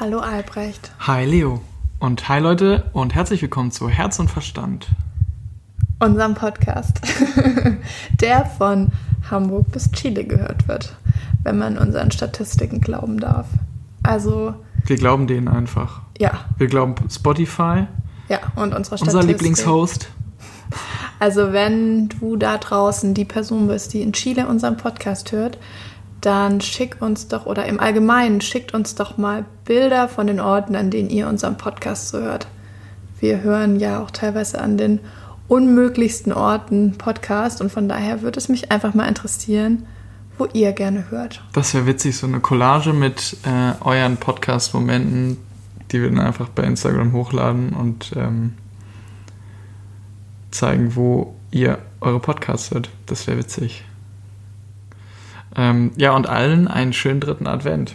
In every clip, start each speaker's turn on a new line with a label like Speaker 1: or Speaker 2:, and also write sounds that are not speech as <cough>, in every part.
Speaker 1: Hallo Albrecht.
Speaker 2: Hi Leo. Und hi Leute und herzlich willkommen zu Herz und Verstand.
Speaker 1: Unserem Podcast, <laughs> der von Hamburg bis Chile gehört wird, wenn man unseren Statistiken glauben darf. Also.
Speaker 2: Wir glauben denen einfach.
Speaker 1: Ja.
Speaker 2: Wir glauben Spotify.
Speaker 1: Ja, und unserer
Speaker 2: Statistik. Unser Lieblingshost.
Speaker 1: Also wenn du da draußen die Person bist, die in Chile unseren Podcast hört, dann schick uns doch, oder im Allgemeinen schickt uns doch mal Bilder von den Orten, an denen ihr unseren Podcast so hört. Wir hören ja auch teilweise an den unmöglichsten Orten Podcast und von daher würde es mich einfach mal interessieren, wo ihr gerne hört.
Speaker 2: Das wäre witzig, so eine Collage mit äh, euren Podcast-Momenten, die wir dann einfach bei Instagram hochladen und ähm, zeigen, wo ihr eure Podcasts hört. Das wäre witzig. Ähm, ja, und allen einen schönen dritten Advent.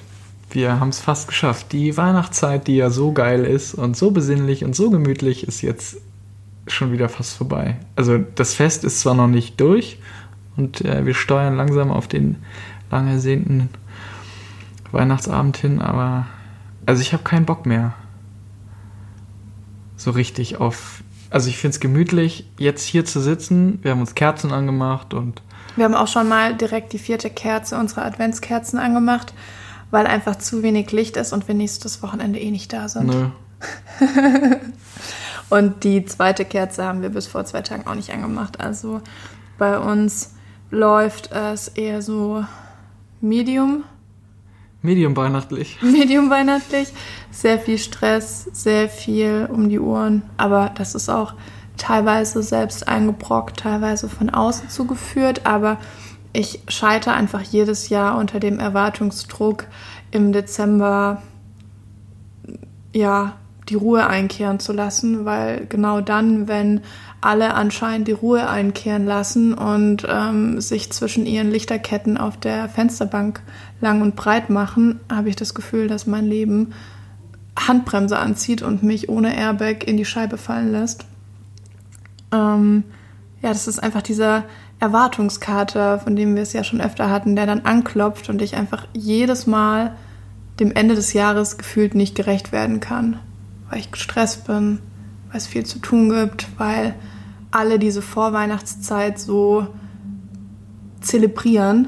Speaker 2: Wir haben es fast geschafft. Die Weihnachtszeit, die ja so geil ist und so besinnlich und so gemütlich, ist jetzt schon wieder fast vorbei. Also das Fest ist zwar noch nicht durch und äh, wir steuern langsam auf den lang ersehnten Weihnachtsabend hin, aber also ich habe keinen Bock mehr. So richtig auf. Also ich finde es gemütlich, jetzt hier zu sitzen. Wir haben uns Kerzen angemacht und
Speaker 1: wir haben auch schon mal direkt die vierte Kerze unserer Adventskerzen angemacht, weil einfach zu wenig Licht ist und wir nächstes Wochenende eh nicht da sind. Nö. <laughs> und die zweite Kerze haben wir bis vor zwei Tagen auch nicht angemacht. Also bei uns läuft es eher so medium.
Speaker 2: Medium weihnachtlich. <laughs>
Speaker 1: Medium weihnachtlich. Sehr viel Stress, sehr viel um die Ohren. Aber das ist auch teilweise selbst eingebrockt, teilweise von außen zugeführt, aber ich scheitere einfach jedes Jahr unter dem Erwartungsdruck, im Dezember ja die Ruhe einkehren zu lassen, weil genau dann, wenn alle anscheinend die Ruhe einkehren lassen und ähm, sich zwischen ihren Lichterketten auf der Fensterbank lang und breit machen, habe ich das Gefühl, dass mein Leben Handbremse anzieht und mich ohne Airbag in die Scheibe fallen lässt. Ähm, ja, das ist einfach dieser Erwartungskater, von dem wir es ja schon öfter hatten, der dann anklopft und ich einfach jedes Mal dem Ende des Jahres gefühlt nicht gerecht werden kann, weil ich gestresst bin, weil es viel zu tun gibt, weil alle diese Vorweihnachtszeit so zelebrieren.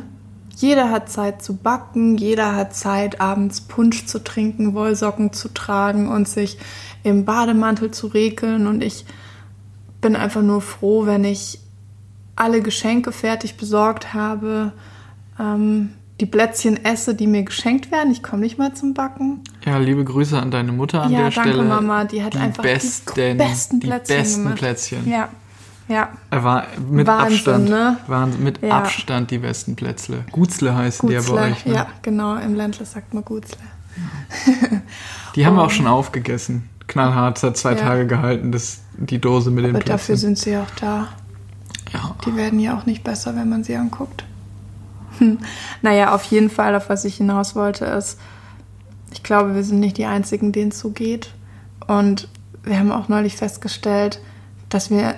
Speaker 1: Jeder hat Zeit zu backen, jeder hat Zeit, abends Punsch zu trinken, Wollsocken zu tragen und sich im Bademantel zu regeln. Und ich bin einfach nur froh, wenn ich alle Geschenke fertig besorgt habe, ähm, die Plätzchen esse, die mir geschenkt werden. Ich komme nicht mal zum Backen.
Speaker 2: Ja, liebe Grüße an deine Mutter an ja, der
Speaker 1: danke,
Speaker 2: Stelle.
Speaker 1: Ja, danke Mama, die hat
Speaker 2: die
Speaker 1: einfach
Speaker 2: besten,
Speaker 1: die besten
Speaker 2: die
Speaker 1: Plätzchen
Speaker 2: besten
Speaker 1: gemacht.
Speaker 2: Plätzchen.
Speaker 1: Ja. Ja.
Speaker 2: Er war mit
Speaker 1: Wahnsinn,
Speaker 2: Abstand,
Speaker 1: ne?
Speaker 2: waren mit
Speaker 1: Ja.
Speaker 2: Abstand die besten Plätzle. Gutzle heißen die ja
Speaker 1: Gutzle,
Speaker 2: bei euch. Ne?
Speaker 1: ja, genau. Im Ländle sagt man Gutzle.
Speaker 2: Die haben wir <laughs>
Speaker 1: Oh.
Speaker 2: auch schon aufgegessen. Knallhart, es hat zwei
Speaker 1: Ja.
Speaker 2: Tage gehalten, das, die Dose mit den
Speaker 1: Aber dafür
Speaker 2: Plätzchen.
Speaker 1: sind sie auch da.
Speaker 2: Ja.
Speaker 1: Die werden ja auch nicht besser, wenn man sie anguckt. Hm. Naja, auf jeden Fall, auf was ich hinaus wollte, ist, ich glaube, wir sind nicht die Einzigen, denen es so geht. Und wir haben auch neulich festgestellt, dass wir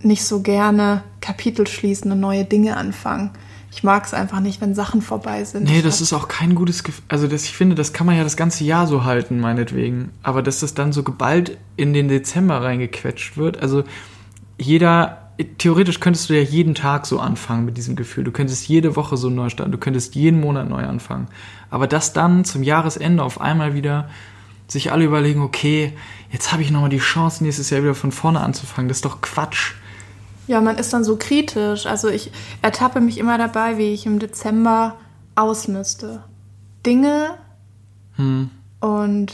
Speaker 1: nicht so gerne Kapitel schließen und neue Dinge anfangen. Ich mag es einfach nicht, wenn Sachen vorbei sind.
Speaker 2: Nee, das ist auch kein gutes Gefühl. Also das, ich finde, das kann man ja das ganze Jahr so halten, meinetwegen. Aber dass das dann so geballt in den Dezember reingequetscht wird. Also jeder, theoretisch könntest du ja jeden Tag so anfangen mit diesem Gefühl. Du könntest jede Woche so neu starten. Du könntest jeden Monat neu anfangen. Aber dass dann zum Jahresende auf einmal wieder sich alle überlegen, okay, jetzt habe ich nochmal die Chance, nächstes Jahr wieder von vorne anzufangen. Das ist doch Quatsch.
Speaker 1: Ja, man ist dann so kritisch. Also ich ertappe mich immer dabei, wie ich im Dezember ausmiste. Dinge
Speaker 2: Hm.
Speaker 1: und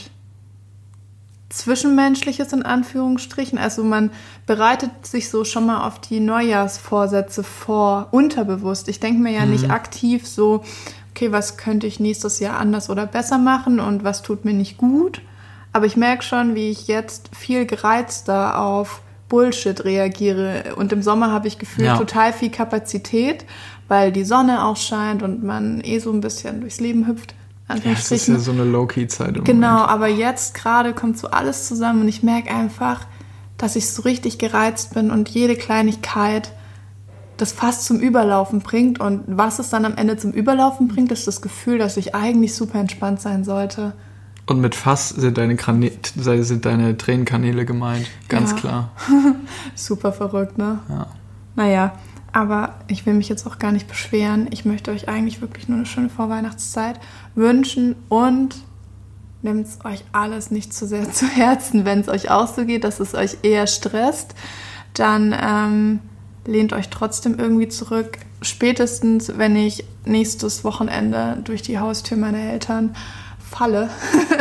Speaker 1: Zwischenmenschliches in Anführungsstrichen. Also man bereitet sich so schon mal auf die Neujahrsvorsätze vor, unterbewusst. Ich denke mir ja nicht aktiv so, okay, was könnte ich nächstes Jahr anders oder besser machen und was tut mir nicht gut. Aber ich merke schon, wie ich jetzt viel gereizter auf Bullshit reagiere. Und im Sommer habe ich gefühlt
Speaker 2: Ja.
Speaker 1: total viel Kapazität, weil die Sonne auch scheint und man eh so ein bisschen durchs Leben hüpft.
Speaker 2: Ja, es ist
Speaker 1: Anführungsstrichen.
Speaker 2: ja so eine Low-Key-Zeit. im
Speaker 1: Genau,
Speaker 2: Moment.
Speaker 1: aber jetzt gerade kommt so alles zusammen und ich merke einfach, dass ich so richtig gereizt bin und jede Kleinigkeit das fast zum Überlaufen bringt. Und was es dann am Ende zum Überlaufen bringt, ist das Gefühl, dass ich eigentlich super entspannt sein sollte.
Speaker 2: Und mit Fass sind deine, Krane sind deine Tränenkanäle gemeint, ganz
Speaker 1: Ja.
Speaker 2: klar. <laughs>
Speaker 1: Super verrückt, ne?
Speaker 2: Ja.
Speaker 1: Naja, aber ich will mich jetzt auch gar nicht beschweren. Ich möchte euch eigentlich wirklich nur eine schöne Vorweihnachtszeit wünschen und nehmt es euch alles nicht zu sehr zu Herzen, wenn es euch auch so geht, dass es euch eher stresst. Dann ähm, lehnt euch trotzdem irgendwie zurück. Spätestens, wenn ich nächstes Wochenende durch die Haustür meiner Eltern falle,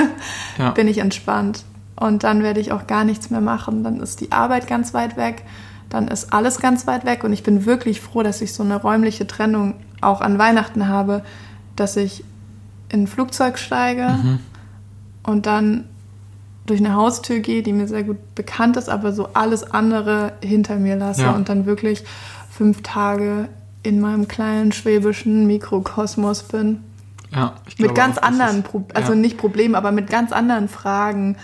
Speaker 1: <laughs>
Speaker 2: Ja.
Speaker 1: bin ich entspannt. Und dann werde ich auch gar nichts mehr machen. Dann ist die Arbeit ganz weit weg. Dann ist alles ganz weit weg. Und ich bin wirklich froh, dass ich so eine räumliche Trennung auch an Weihnachten habe, dass ich in ein Flugzeug steige und dann durch eine Haustür gehe, die mir sehr gut bekannt ist, aber so alles andere hinter mir lasse
Speaker 2: Ja.
Speaker 1: und dann wirklich fünf Tage in meinem kleinen schwäbischen Mikrokosmos bin.
Speaker 2: Ja, ich
Speaker 1: Mit
Speaker 2: glaube
Speaker 1: ganz
Speaker 2: auch,
Speaker 1: anderen, Pro also
Speaker 2: ja.
Speaker 1: nicht Problemen, aber mit ganz anderen Fragen,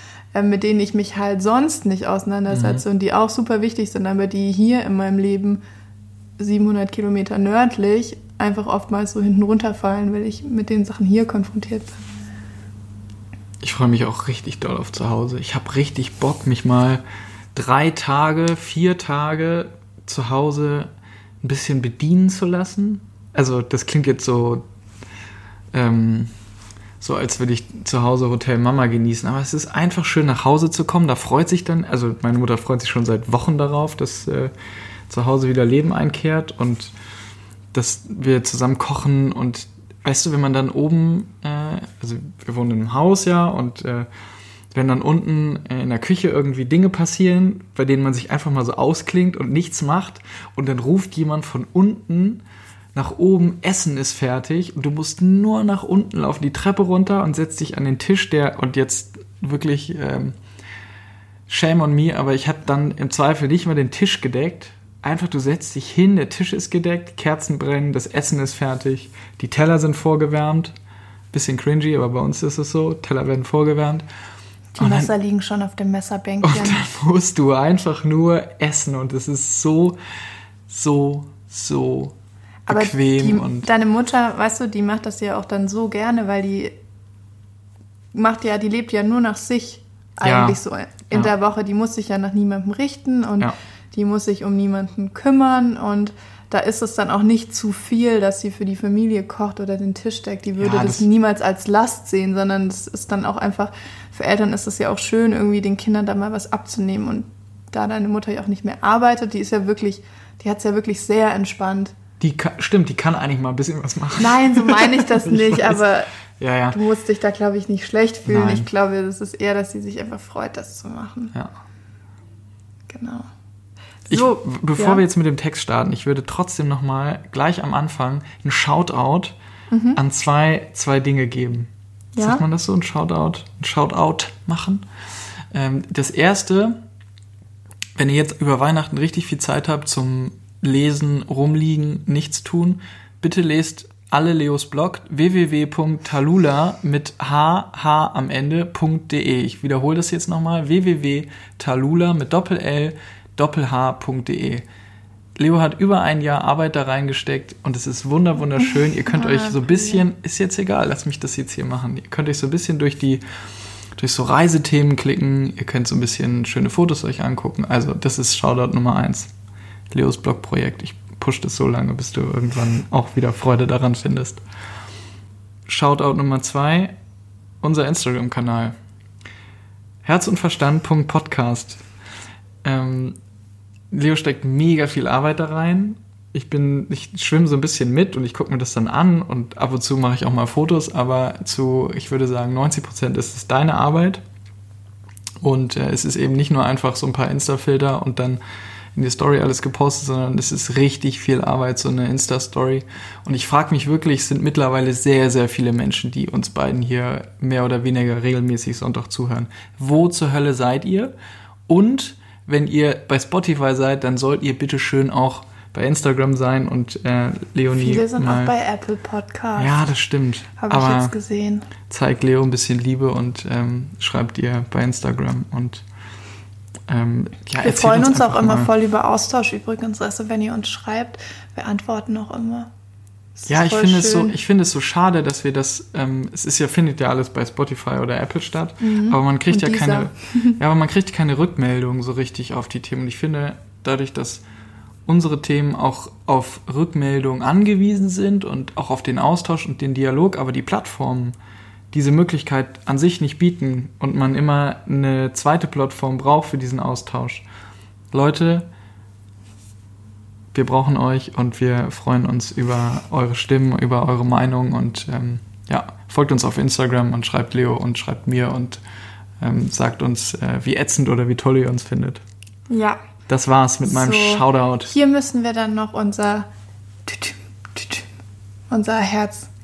Speaker 1: mit denen ich mich halt sonst nicht auseinandersetze
Speaker 2: Mhm.
Speaker 1: und die auch super wichtig sind, aber die hier in meinem Leben 700 Kilometer nördlich einfach oftmals so hinten runterfallen, weil ich mit den Sachen hier konfrontiert bin.
Speaker 2: Ich freue mich auch richtig doll auf zu Hause. Ich habe richtig Bock, mich mal drei Tage, vier Tage zu Hause ein bisschen bedienen zu lassen. Also das klingt jetzt so, ähm, so als würde ich zu Hause Hotel Mama genießen. Aber es ist einfach schön, nach Hause zu kommen. Da freut sich dann, also meine Mutter freut sich schon seit Wochen darauf, dass äh, zu Hause wieder Leben einkehrt und dass wir zusammen kochen und weißt du, wenn man dann oben, äh, also wir wohnen in einem Haus ja und äh, wenn dann unten äh, in der Küche irgendwie Dinge passieren, bei denen man sich einfach mal so ausklingt und nichts macht und dann ruft jemand von unten nach oben, Essen ist fertig und du musst nur nach unten laufen, die Treppe runter und setzt dich an den Tisch, der und jetzt wirklich ähm, Shame on me, aber ich habe dann im Zweifel nicht mal den Tisch gedeckt. Einfach, du setzt dich hin, der Tisch ist gedeckt, Kerzen brennen, das Essen ist fertig, die Teller sind vorgewärmt. Bisschen cringy, aber bei uns ist es so. Teller werden vorgewärmt.
Speaker 1: Die
Speaker 2: Und dann-
Speaker 1: Messer liegen schon auf dem
Speaker 2: Und
Speaker 1: Messerbänkchen.
Speaker 2: dann musst du einfach nur essen und es ist so, so, so bequem
Speaker 1: die,
Speaker 2: und
Speaker 1: deine Mutter, weißt du, die macht das ja auch dann so gerne, weil die macht ja, die lebt ja nur nach sich
Speaker 2: Ja.
Speaker 1: eigentlich so in
Speaker 2: Ja.
Speaker 1: der Woche. Die muss sich ja nach niemandem richten und
Speaker 2: Ja.
Speaker 1: die muss sich um niemanden kümmern und da ist es dann auch nicht zu viel, dass sie für die Familie kocht oder den Tisch deckt. Die würde
Speaker 2: Ja,
Speaker 1: das,
Speaker 2: das-
Speaker 1: niemals als Last sehen, sondern es ist dann auch einfach, für Eltern ist es ja auch schön, irgendwie den Kindern da mal was abzunehmen. Und da deine Mutter ja auch nicht mehr arbeitet, die ist ja wirklich, die hat es ja wirklich sehr entspannt.
Speaker 2: Die kann, stimmt, die kann eigentlich mal ein bisschen was machen.
Speaker 1: Nein, so meine ich das <laughs>
Speaker 2: Ich
Speaker 1: nicht,
Speaker 2: weiß.
Speaker 1: aber
Speaker 2: Ja, ja.
Speaker 1: du musst dich da, glaube ich, nicht schlecht fühlen.
Speaker 2: Nein.
Speaker 1: Ich glaube, es ist eher, dass sie sich einfach freut, das zu machen.
Speaker 2: ja.
Speaker 1: Genau.
Speaker 2: Ich,
Speaker 1: So,
Speaker 2: w- bevor
Speaker 1: ja.
Speaker 2: wir jetzt mit dem Text starten, ich würde trotzdem noch mal gleich am Anfang ein Shoutout an zwei, zwei Dinge geben.
Speaker 1: Mhm. Ja.
Speaker 2: Sagt man das so? Ein Shoutout? Ein Shoutout machen? Ähm, das erste, wenn ihr jetzt über Weihnachten richtig viel Zeit habt zum Lesen, rumliegen, nichts tun, bitte lest alle Leos Blog www.talula mit h h am Ende.de. Ich wiederhole das jetzt nochmal www.talula mit Doppel L Doppel H.de. Leo hat über ein Jahr Arbeit da reingesteckt und es ist wunder wunderschön. Ihr könnt <laughs> euch so ein bisschen, ist jetzt egal, lass mich das jetzt hier machen. Ihr könnt euch so ein bisschen durch die durch so Reisethemen klicken. Ihr könnt so ein bisschen schöne Fotos euch angucken. Also das ist Shoutout Nummer eins. Leos Blogprojekt. Ich push das so lange, bis du irgendwann auch wieder Freude daran findest. Shoutout Nummer zwei, unser Instagram-Kanal. Herz und Verstand.podcast. Ähm, Leo steckt mega viel Arbeit da rein. Ich bin, ich schwimme so ein bisschen mit und ich gucke mir das dann an und ab und zu mache ich auch mal Fotos, aber zu, ich würde sagen, 90 Prozent ist es deine Arbeit. Und äh, es ist eben nicht nur einfach so ein paar Insta-Filter und dann in die Story alles gepostet, sondern es ist richtig viel Arbeit, so eine Insta-Story. Und ich frage mich wirklich, es sind mittlerweile sehr, sehr viele Menschen, die uns beiden hier mehr oder weniger regelmäßig Sonntag zuhören. Wo zur Hölle seid ihr? Und wenn ihr bei Spotify seid, dann sollt ihr bitte schön auch bei Instagram sein und äh, Leonie
Speaker 1: Viele sind
Speaker 2: mal.
Speaker 1: auch bei Apple Podcasts.
Speaker 2: ja, das stimmt.
Speaker 1: Habe ich jetzt gesehen.
Speaker 2: zeigt Leo ein bisschen Liebe und ähm, schreibt ihr bei Instagram und ähm, ja,
Speaker 1: Wir freuen uns auch
Speaker 2: einfach
Speaker 1: immer
Speaker 2: mal.
Speaker 1: voll über Austausch übrigens. Also wenn ihr uns schreibt, wir antworten auch immer.
Speaker 2: Ja, ich finde es so, ich finde es so schade, dass wir das, ähm, es ist ja, findet ja alles bei Spotify oder Apple statt, mhm. aber man kriegt Und ja dieser. keine, <laughs> ja, aber man kriegt keine Rückmeldung so richtig auf die Themen. Und ich finde, dadurch, dass unsere Themen auch auf Rückmeldung angewiesen sind und auch auf den Austausch und den Dialog, aber die Plattformen diese Möglichkeit an sich nicht bieten und man immer eine zweite Plattform braucht für diesen Austausch. Leute, wir brauchen euch und wir freuen uns über eure Stimmen, über eure Meinung und ähm, ja, folgt uns auf Instagram und schreibt Leo und schreibt mir und ähm, sagt uns, äh, wie ätzend oder wie toll ihr uns findet.
Speaker 1: Ja.
Speaker 2: Das war's mit meinem so, Shoutout.
Speaker 1: Hier müssen wir dann noch unser unser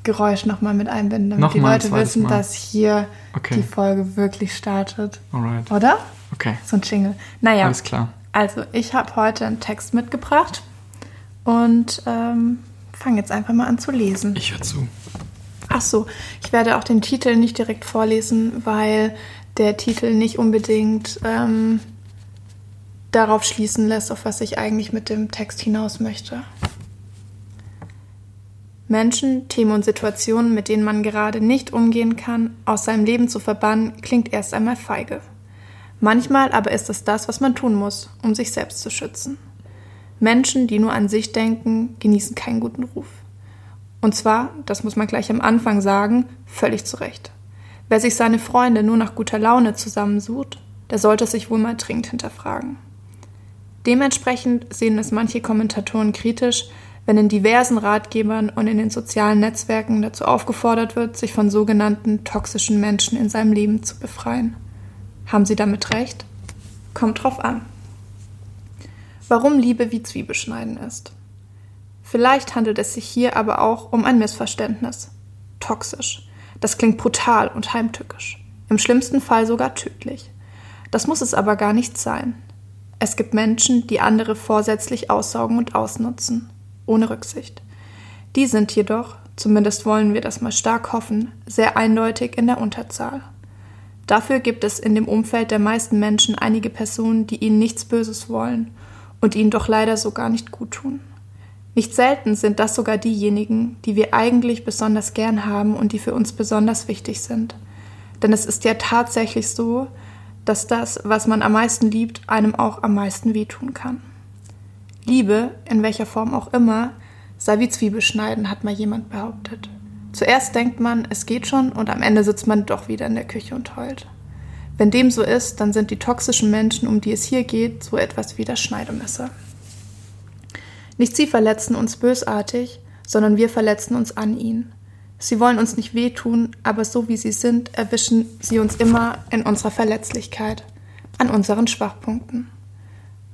Speaker 1: Herzgeräusch nochmal mit einbinden, damit nochmal die Leute wissen, mal. dass hier okay. die Folge wirklich startet.
Speaker 2: Alright.
Speaker 1: Oder?
Speaker 2: Okay.
Speaker 1: So ein Jingle. Naja.
Speaker 2: Alles klar.
Speaker 1: Also, ich habe heute einen Text mitgebracht und ähm, fange jetzt einfach mal an zu lesen.
Speaker 2: Ich höre zu.
Speaker 1: Ach so, ich werde auch den Titel nicht direkt vorlesen, weil der Titel nicht unbedingt ähm, darauf schließen lässt, auf was ich eigentlich mit dem Text hinaus möchte. Menschen, Themen und Situationen, mit denen man gerade nicht umgehen kann, aus seinem Leben zu verbannen, klingt erst einmal feige. Manchmal aber ist es das, was man tun muss, um sich selbst zu schützen. Menschen, die nur an sich denken, genießen keinen guten Ruf. Und zwar, das muss man gleich am Anfang sagen, völlig zu Recht. Wer sich seine Freunde nur nach guter Laune zusammensucht, der sollte sich wohl mal dringend hinterfragen. Dementsprechend sehen es manche Kommentatoren kritisch, wenn in diversen Ratgebern und in den sozialen Netzwerken dazu aufgefordert wird, sich von sogenannten toxischen Menschen in seinem Leben zu befreien. Haben Sie damit recht? Kommt drauf an warum Liebe wie Zwiebelschneiden ist. Vielleicht handelt es sich hier aber auch um ein Missverständnis. Toxisch. Das klingt brutal und heimtückisch. Im schlimmsten Fall sogar tödlich. Das muss es aber gar nicht sein. Es gibt Menschen, die andere vorsätzlich aussaugen und ausnutzen, ohne Rücksicht. Die sind jedoch, zumindest wollen wir das mal stark hoffen, sehr eindeutig in der Unterzahl. Dafür gibt es in dem Umfeld der meisten Menschen einige Personen, die ihnen nichts Böses wollen und ihnen doch leider so gar nicht gut tun. Nicht selten sind das sogar diejenigen, die wir eigentlich besonders gern haben und die für uns besonders wichtig sind. Denn es ist ja tatsächlich so, dass das, was man am meisten liebt, einem auch am meisten wehtun kann. Liebe, in welcher Form auch immer, sei wie Zwiebelschneiden, hat mal jemand behauptet. Zuerst denkt man, es geht schon und am Ende sitzt man doch wieder in der Küche und heult. Wenn dem so ist, dann sind die toxischen Menschen, um die es hier geht, so etwas wie das Schneidemesser. Nicht sie verletzen uns bösartig, sondern wir verletzen uns an ihnen. Sie wollen uns nicht wehtun, aber so wie sie sind, erwischen sie uns immer in unserer Verletzlichkeit, an unseren Schwachpunkten.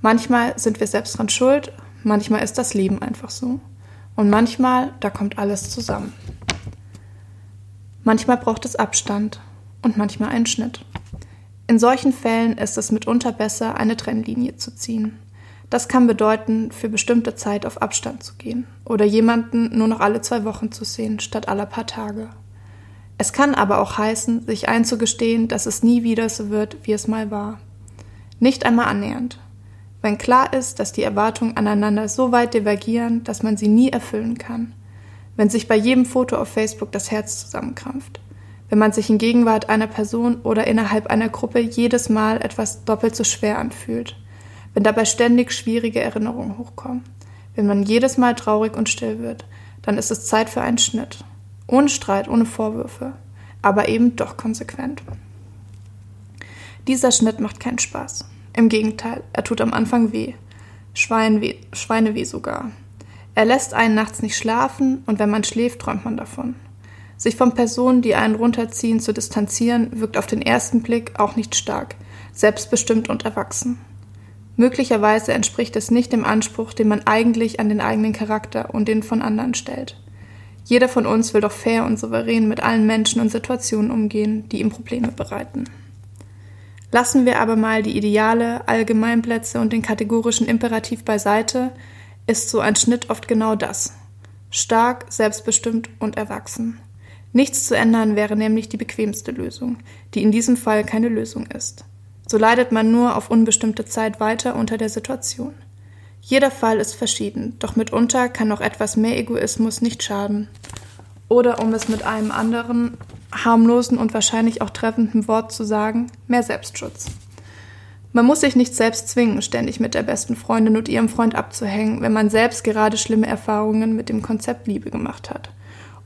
Speaker 1: Manchmal sind wir selbst dran schuld, manchmal ist das Leben einfach so. Und manchmal, da kommt alles zusammen. Manchmal braucht es Abstand und manchmal einen Schnitt. In solchen Fällen ist es mitunter besser, eine Trennlinie zu ziehen. Das kann bedeuten, für bestimmte Zeit auf Abstand zu gehen oder jemanden nur noch alle zwei Wochen zu sehen, statt aller paar Tage. Es kann aber auch heißen, sich einzugestehen, dass es nie wieder so wird, wie es mal war. Nicht einmal annähernd. Wenn klar ist, dass die Erwartungen aneinander so weit divergieren, dass man sie nie erfüllen kann. Wenn sich bei jedem Foto auf Facebook das Herz zusammenkrampft wenn man sich in Gegenwart einer Person oder innerhalb einer Gruppe jedes Mal etwas doppelt so schwer anfühlt, wenn dabei ständig schwierige Erinnerungen hochkommen, wenn man jedes Mal traurig und still wird, dann ist es Zeit für einen Schnitt. Ohne Streit, ohne Vorwürfe, aber eben doch konsequent. Dieser Schnitt macht keinen Spaß. Im Gegenteil, er tut am Anfang weh. Schweinweh, Schweineweh sogar. Er lässt einen nachts nicht schlafen und wenn man schläft, träumt man davon. Sich von Personen, die einen runterziehen, zu distanzieren, wirkt auf den ersten Blick auch nicht stark, selbstbestimmt und erwachsen. Möglicherweise entspricht es nicht dem Anspruch, den man eigentlich an den eigenen Charakter und den von anderen stellt. Jeder von uns will doch fair und souverän mit allen Menschen und Situationen umgehen, die ihm Probleme bereiten. Lassen wir aber mal die Ideale, Allgemeinplätze und den kategorischen Imperativ beiseite, ist so ein Schnitt oft genau das. Stark, selbstbestimmt und erwachsen. Nichts zu ändern wäre nämlich die bequemste Lösung, die in diesem Fall keine Lösung ist. So leidet man nur auf unbestimmte Zeit weiter unter der Situation. Jeder Fall ist verschieden, doch mitunter kann auch etwas mehr Egoismus nicht schaden. Oder um es mit einem anderen harmlosen und wahrscheinlich auch treffenden Wort zu sagen, mehr Selbstschutz. Man muss sich nicht selbst zwingen, ständig mit der besten Freundin und ihrem Freund abzuhängen, wenn man selbst gerade schlimme Erfahrungen mit dem Konzept Liebe gemacht hat.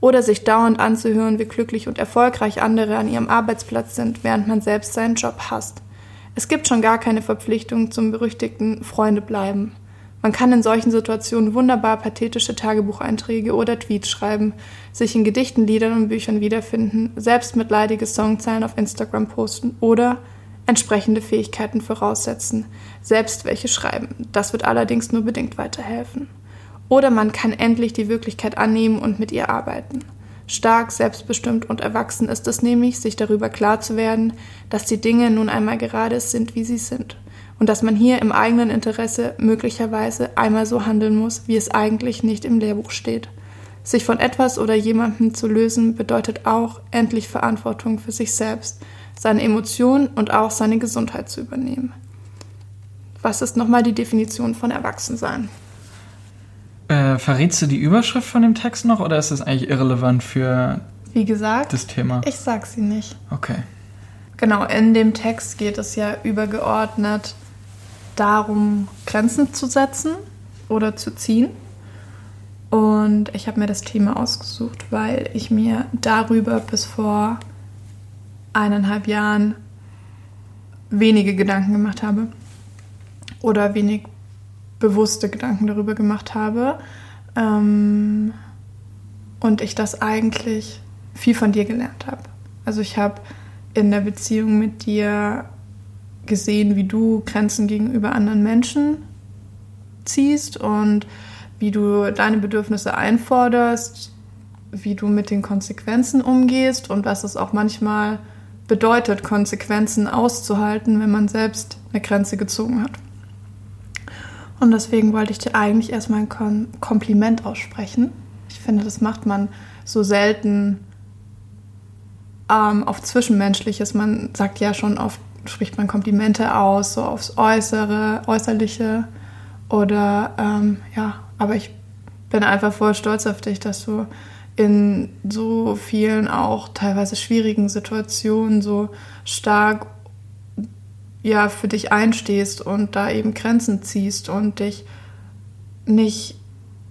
Speaker 1: Oder sich dauernd anzuhören, wie glücklich und erfolgreich andere an ihrem Arbeitsplatz sind, während man selbst seinen Job hasst. Es gibt schon gar keine Verpflichtung zum berüchtigten Freunde bleiben. Man kann in solchen Situationen wunderbar pathetische Tagebucheinträge oder Tweets schreiben, sich in Gedichten, Liedern und Büchern wiederfinden, selbstmitleidige Songzeilen auf Instagram posten oder entsprechende Fähigkeiten voraussetzen, selbst welche schreiben. Das wird allerdings nur bedingt weiterhelfen. Oder man kann endlich die Wirklichkeit annehmen und mit ihr arbeiten. Stark, selbstbestimmt und erwachsen ist es nämlich, sich darüber klar zu werden, dass die Dinge nun einmal gerade sind, wie sie sind und dass man hier im eigenen Interesse möglicherweise einmal so handeln muss, wie es eigentlich nicht im Lehrbuch steht. Sich von etwas oder jemandem zu lösen bedeutet auch, endlich Verantwortung für sich selbst, seine Emotionen und auch seine Gesundheit zu übernehmen. Was ist nochmal die Definition von Erwachsensein?
Speaker 2: Äh, verrätst du die Überschrift von dem Text noch oder ist das eigentlich irrelevant für
Speaker 1: Wie gesagt,
Speaker 2: das Thema?
Speaker 1: ich sag sie nicht.
Speaker 2: Okay.
Speaker 1: Genau, in dem Text geht es ja übergeordnet darum, Grenzen zu setzen oder zu ziehen. Und ich habe mir das Thema ausgesucht, weil ich mir darüber bis vor eineinhalb Jahren wenige Gedanken gemacht habe oder wenig bewusste Gedanken darüber gemacht habe. Ähm, und ich das eigentlich viel von dir gelernt habe. Also ich habe in der Beziehung mit dir gesehen, wie du Grenzen gegenüber anderen Menschen ziehst und wie du deine Bedürfnisse einforderst, wie du mit den Konsequenzen umgehst und was es auch manchmal bedeutet, Konsequenzen auszuhalten, wenn man selbst eine Grenze gezogen hat. Und deswegen wollte ich dir eigentlich erstmal ein Kompliment aussprechen. Ich finde, das macht man so selten ähm, auf Zwischenmenschliches. Man sagt ja schon oft, spricht man Komplimente aus, so aufs Äußere, Äußerliche. Oder ähm, ja, aber ich bin einfach voll stolz auf dich, dass du in so vielen auch teilweise schwierigen Situationen so stark ja für dich einstehst und da eben Grenzen ziehst und dich nicht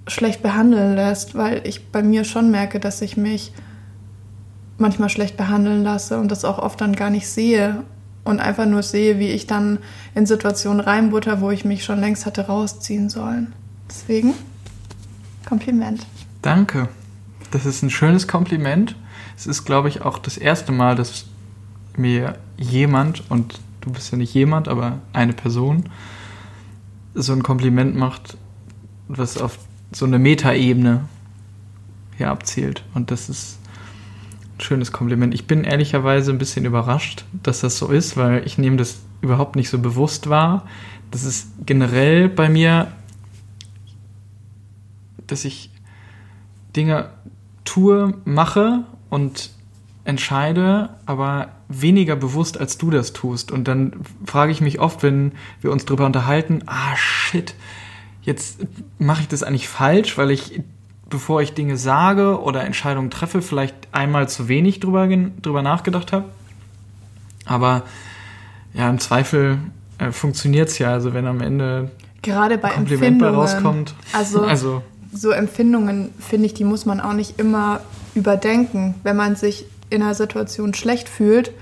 Speaker 1: schlecht behandeln lässt, weil ich bei mir schon merke, dass ich mich manchmal schlecht behandeln lasse und das auch oft dann gar nicht sehe und einfach nur sehe, wie ich dann in Situationen reinbutter, wo ich mich schon längst hatte rausziehen sollen. Deswegen Kompliment.
Speaker 2: Danke. Das ist ein schönes Kompliment. Es ist, glaube ich, auch das erste Mal, dass mir jemand, und du bist ja nicht jemand, aber eine Person, so ein Kompliment macht, was auf so eine Metaebene hier abzielt. Und das ist schönes Kompliment. Ich bin ehrlicherweise ein bisschen überrascht, dass das so ist, weil ich nehme das überhaupt nicht so bewusst wahr. Das ist generell bei mir, dass ich Dinge tue, mache und entscheide, aber weniger bewusst, als du das tust. Und dann frage ich mich oft, wenn wir uns darüber unterhalten, ah shit, jetzt mache ich das eigentlich falsch, weil ich bevor ich Dinge sage oder Entscheidungen treffe, vielleicht einmal zu wenig drüber, drüber nachgedacht habe. Aber ja, im Zweifel äh, funktioniert es ja. Also wenn am Ende
Speaker 1: gerade bei
Speaker 2: Kompliment bei rauskommt.
Speaker 1: Also, also so Empfindungen, finde ich, die muss man auch nicht immer überdenken. Wenn man sich in einer Situation schlecht fühlt,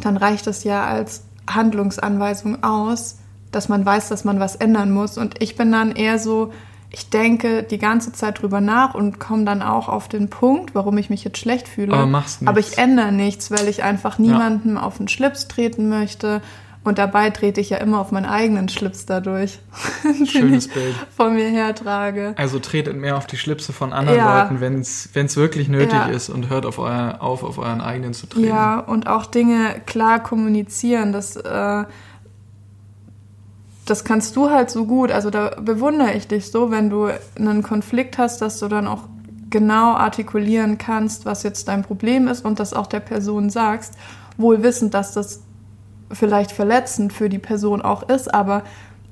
Speaker 1: dann reicht das ja als Handlungsanweisung aus, dass man weiß, dass man was ändern muss. Und ich bin dann eher so, ich denke die ganze Zeit drüber nach und komme dann auch auf den Punkt, warum ich mich jetzt schlecht fühle.
Speaker 2: Aber, machst
Speaker 1: nichts. Aber ich ändere nichts, weil ich einfach niemandem ja. auf den Schlips treten möchte. Und dabei trete ich ja immer auf meinen eigenen Schlips dadurch. <laughs>
Speaker 2: Schönes Bild.
Speaker 1: Von mir hertrage.
Speaker 2: Also tretet mehr auf die Schlipse von anderen ja. Leuten, wenn es wirklich nötig ja. ist und hört auf, euer, auf, auf euren eigenen zu treten.
Speaker 1: Ja, und auch Dinge klar kommunizieren. Das äh, das kannst du halt so gut. Also da bewundere ich dich so, wenn du einen Konflikt hast, dass du dann auch genau artikulieren kannst, was jetzt dein Problem ist und das auch der Person sagst, wohl wissend, dass das vielleicht verletzend für die Person auch ist, aber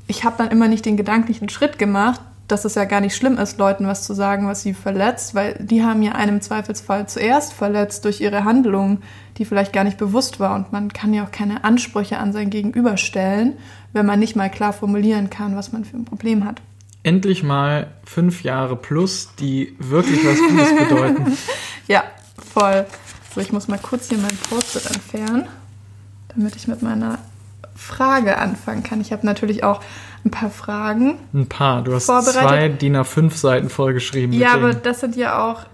Speaker 1: ich habe dann immer nicht den gedanklichen Schritt gemacht, dass es ja gar nicht schlimm ist, Leuten was zu sagen, was sie verletzt, weil die haben ja einen im Zweifelsfall zuerst verletzt durch ihre Handlung, die vielleicht gar nicht bewusst war. Und man kann ja auch keine Ansprüche an sein Gegenüber stellen, wenn man nicht mal klar formulieren kann, was man für ein Problem hat.
Speaker 2: Endlich mal fünf Jahre plus, die wirklich was Gutes bedeuten. <laughs>
Speaker 1: ja, voll. So, ich muss mal kurz hier mein Post-it entfernen, damit ich mit meiner Frage anfangen kann. Ich habe natürlich auch ein paar Fragen.
Speaker 2: Ein paar. Du hast zwei DIN A5 Seiten vollgeschrieben.
Speaker 1: Ja, aber das sind ja auch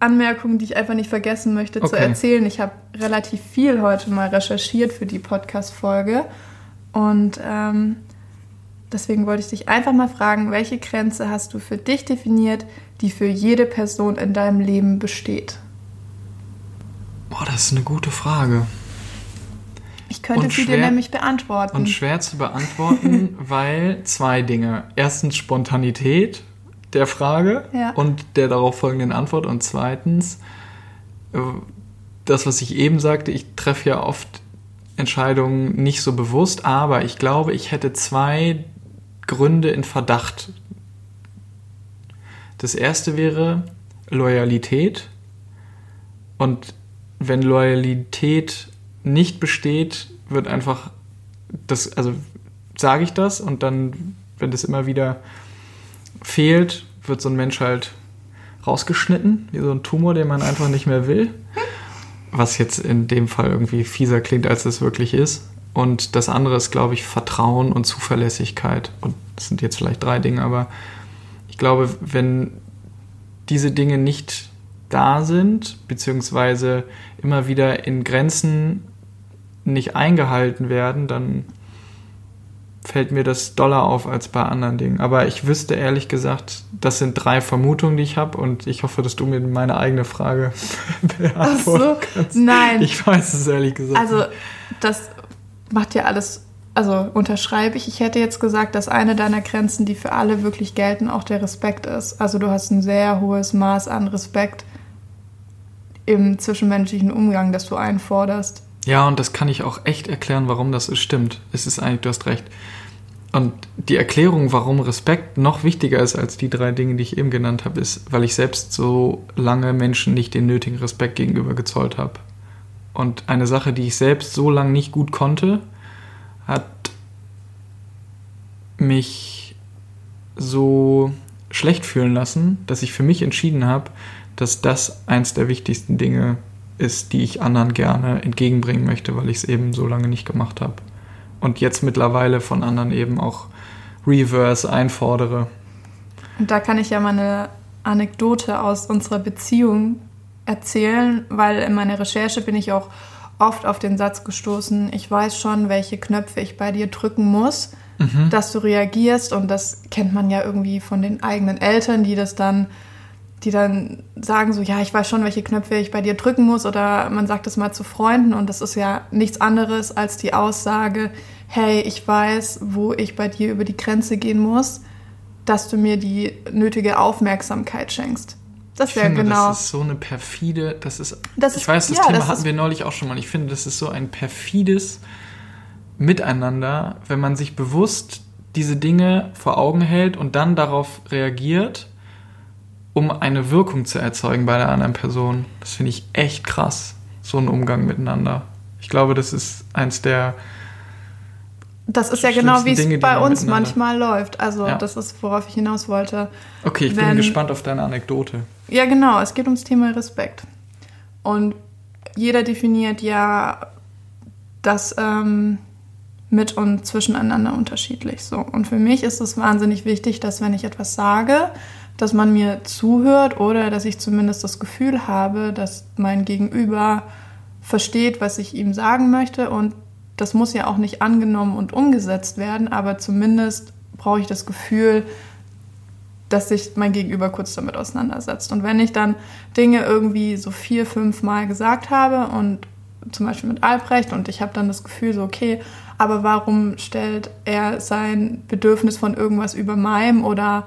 Speaker 1: Anmerkungen, die ich einfach nicht vergessen möchte okay. zu erzählen. Ich habe relativ viel heute mal recherchiert für die Podcast-Folge. Und ähm, deswegen wollte ich dich einfach mal fragen, welche Grenze hast du für dich definiert, die für jede Person in deinem Leben besteht?
Speaker 2: Boah, das ist eine gute Frage.
Speaker 1: Ich könnte sie dir nämlich beantworten.
Speaker 2: Und schwer zu beantworten, <laughs> weil zwei Dinge. Erstens Spontanität der Frage ja. und der darauf folgenden Antwort. Und zweitens, äh, das, was ich eben sagte, ich treffe ja oft Entscheidungen nicht so bewusst, aber ich glaube, ich hätte zwei Gründe in Verdacht. Das erste wäre Loyalität. Und wenn Loyalität nicht besteht, wird einfach das, also sage ich das und dann, wenn das immer wieder fehlt, wird so ein Mensch halt rausgeschnitten, wie so ein Tumor, den man einfach nicht mehr will. Was jetzt in dem Fall irgendwie fieser klingt, als es wirklich ist. Und das andere ist, glaube ich, Vertrauen und Zuverlässigkeit. Und das sind jetzt vielleicht drei Dinge, aber ich glaube, wenn diese Dinge nicht da sind, beziehungsweise immer wieder in Grenzen nicht eingehalten werden, dann fällt mir das doller auf als bei anderen Dingen. Aber ich wüsste ehrlich gesagt, das sind drei Vermutungen, die ich habe und ich hoffe, dass du mir meine eigene Frage <laughs> beantworten Ach so, kannst.
Speaker 1: Nein.
Speaker 2: Ich weiß es ehrlich gesagt.
Speaker 1: Also das macht ja alles, also unterschreibe ich. Ich hätte jetzt gesagt, dass eine deiner Grenzen, die für alle wirklich gelten, auch der Respekt ist. Also du hast ein sehr hohes Maß an Respekt im zwischenmenschlichen Umgang, das du einforderst.
Speaker 2: Ja, und das kann ich auch echt erklären, warum das stimmt. Es ist eigentlich, du hast recht. Und die Erklärung, warum Respekt noch wichtiger ist als die drei Dinge, die ich eben genannt habe, ist, weil ich selbst so lange Menschen nicht den nötigen Respekt gegenüber gezollt habe. Und eine Sache, die ich selbst so lange nicht gut konnte, hat mich so schlecht fühlen lassen, dass ich für mich entschieden habe, dass das eins der wichtigsten Dinge ist ist, die ich anderen gerne entgegenbringen möchte, weil ich es eben so lange nicht gemacht habe. Und jetzt mittlerweile von anderen eben auch Reverse einfordere.
Speaker 1: Und da kann ich ja mal eine Anekdote aus unserer Beziehung erzählen, weil in meiner Recherche bin ich auch oft auf den Satz gestoßen, ich weiß schon, welche Knöpfe ich bei dir drücken muss, mhm. dass du reagierst. Und das kennt man ja irgendwie von den eigenen Eltern, die das dann die dann sagen so, ja, ich weiß schon, welche Knöpfe ich bei dir drücken muss oder man sagt es mal zu Freunden und das ist ja nichts anderes als die Aussage, hey, ich weiß, wo ich bei dir über die Grenze gehen muss, dass du mir die nötige Aufmerksamkeit schenkst.
Speaker 2: Das wäre genau. Das ist so eine perfide, das ist, das ich ist, weiß, das ja, Thema das hatten wir neulich auch schon mal. Ich finde, das ist so ein perfides Miteinander, wenn man sich bewusst diese Dinge vor Augen hält und dann darauf reagiert um eine Wirkung zu erzeugen bei der anderen Person. Das finde ich echt krass, so ein Umgang miteinander. Ich glaube, das ist eins der.
Speaker 1: Das ist ja genau, wie es bei uns manchmal läuft. Also, ja. das ist, worauf ich hinaus wollte.
Speaker 2: Okay, ich Wenn, bin gespannt auf deine Anekdote.
Speaker 1: Ja, genau. Es geht ums Thema Respekt. Und jeder definiert ja das ähm, mit und zwischeneinander unterschiedlich. So. Und für mich ist es wahnsinnig wichtig, dass, wenn ich etwas sage, dass man mir zuhört oder dass ich zumindest das Gefühl habe, dass mein Gegenüber versteht, was ich ihm sagen möchte. Und das muss ja auch nicht angenommen und umgesetzt werden, aber zumindest brauche ich das Gefühl, dass sich mein Gegenüber kurz damit auseinandersetzt. Und wenn ich dann Dinge irgendwie so vier, fünf Mal gesagt habe und zum Beispiel mit Albrecht und ich habe dann das Gefühl so, okay, aber warum stellt er sein Bedürfnis von irgendwas über meinem oder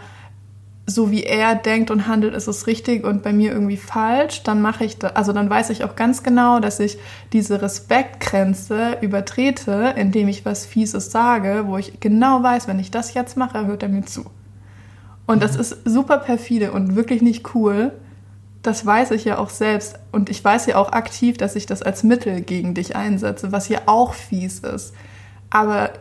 Speaker 1: so wie er denkt und handelt, ist es richtig und bei mir irgendwie falsch, dann mache ich da, also dann weiß ich auch ganz genau, dass ich diese Respektgrenze übertrete, indem ich was Fieses sage, wo ich genau weiß, wenn ich das jetzt mache, hört er mir zu. Und das ist super perfide und wirklich nicht cool. Das weiß ich ja auch selbst. Und ich weiß ja auch aktiv, dass ich das als Mittel gegen dich einsetze, was ja auch fies ist. Aber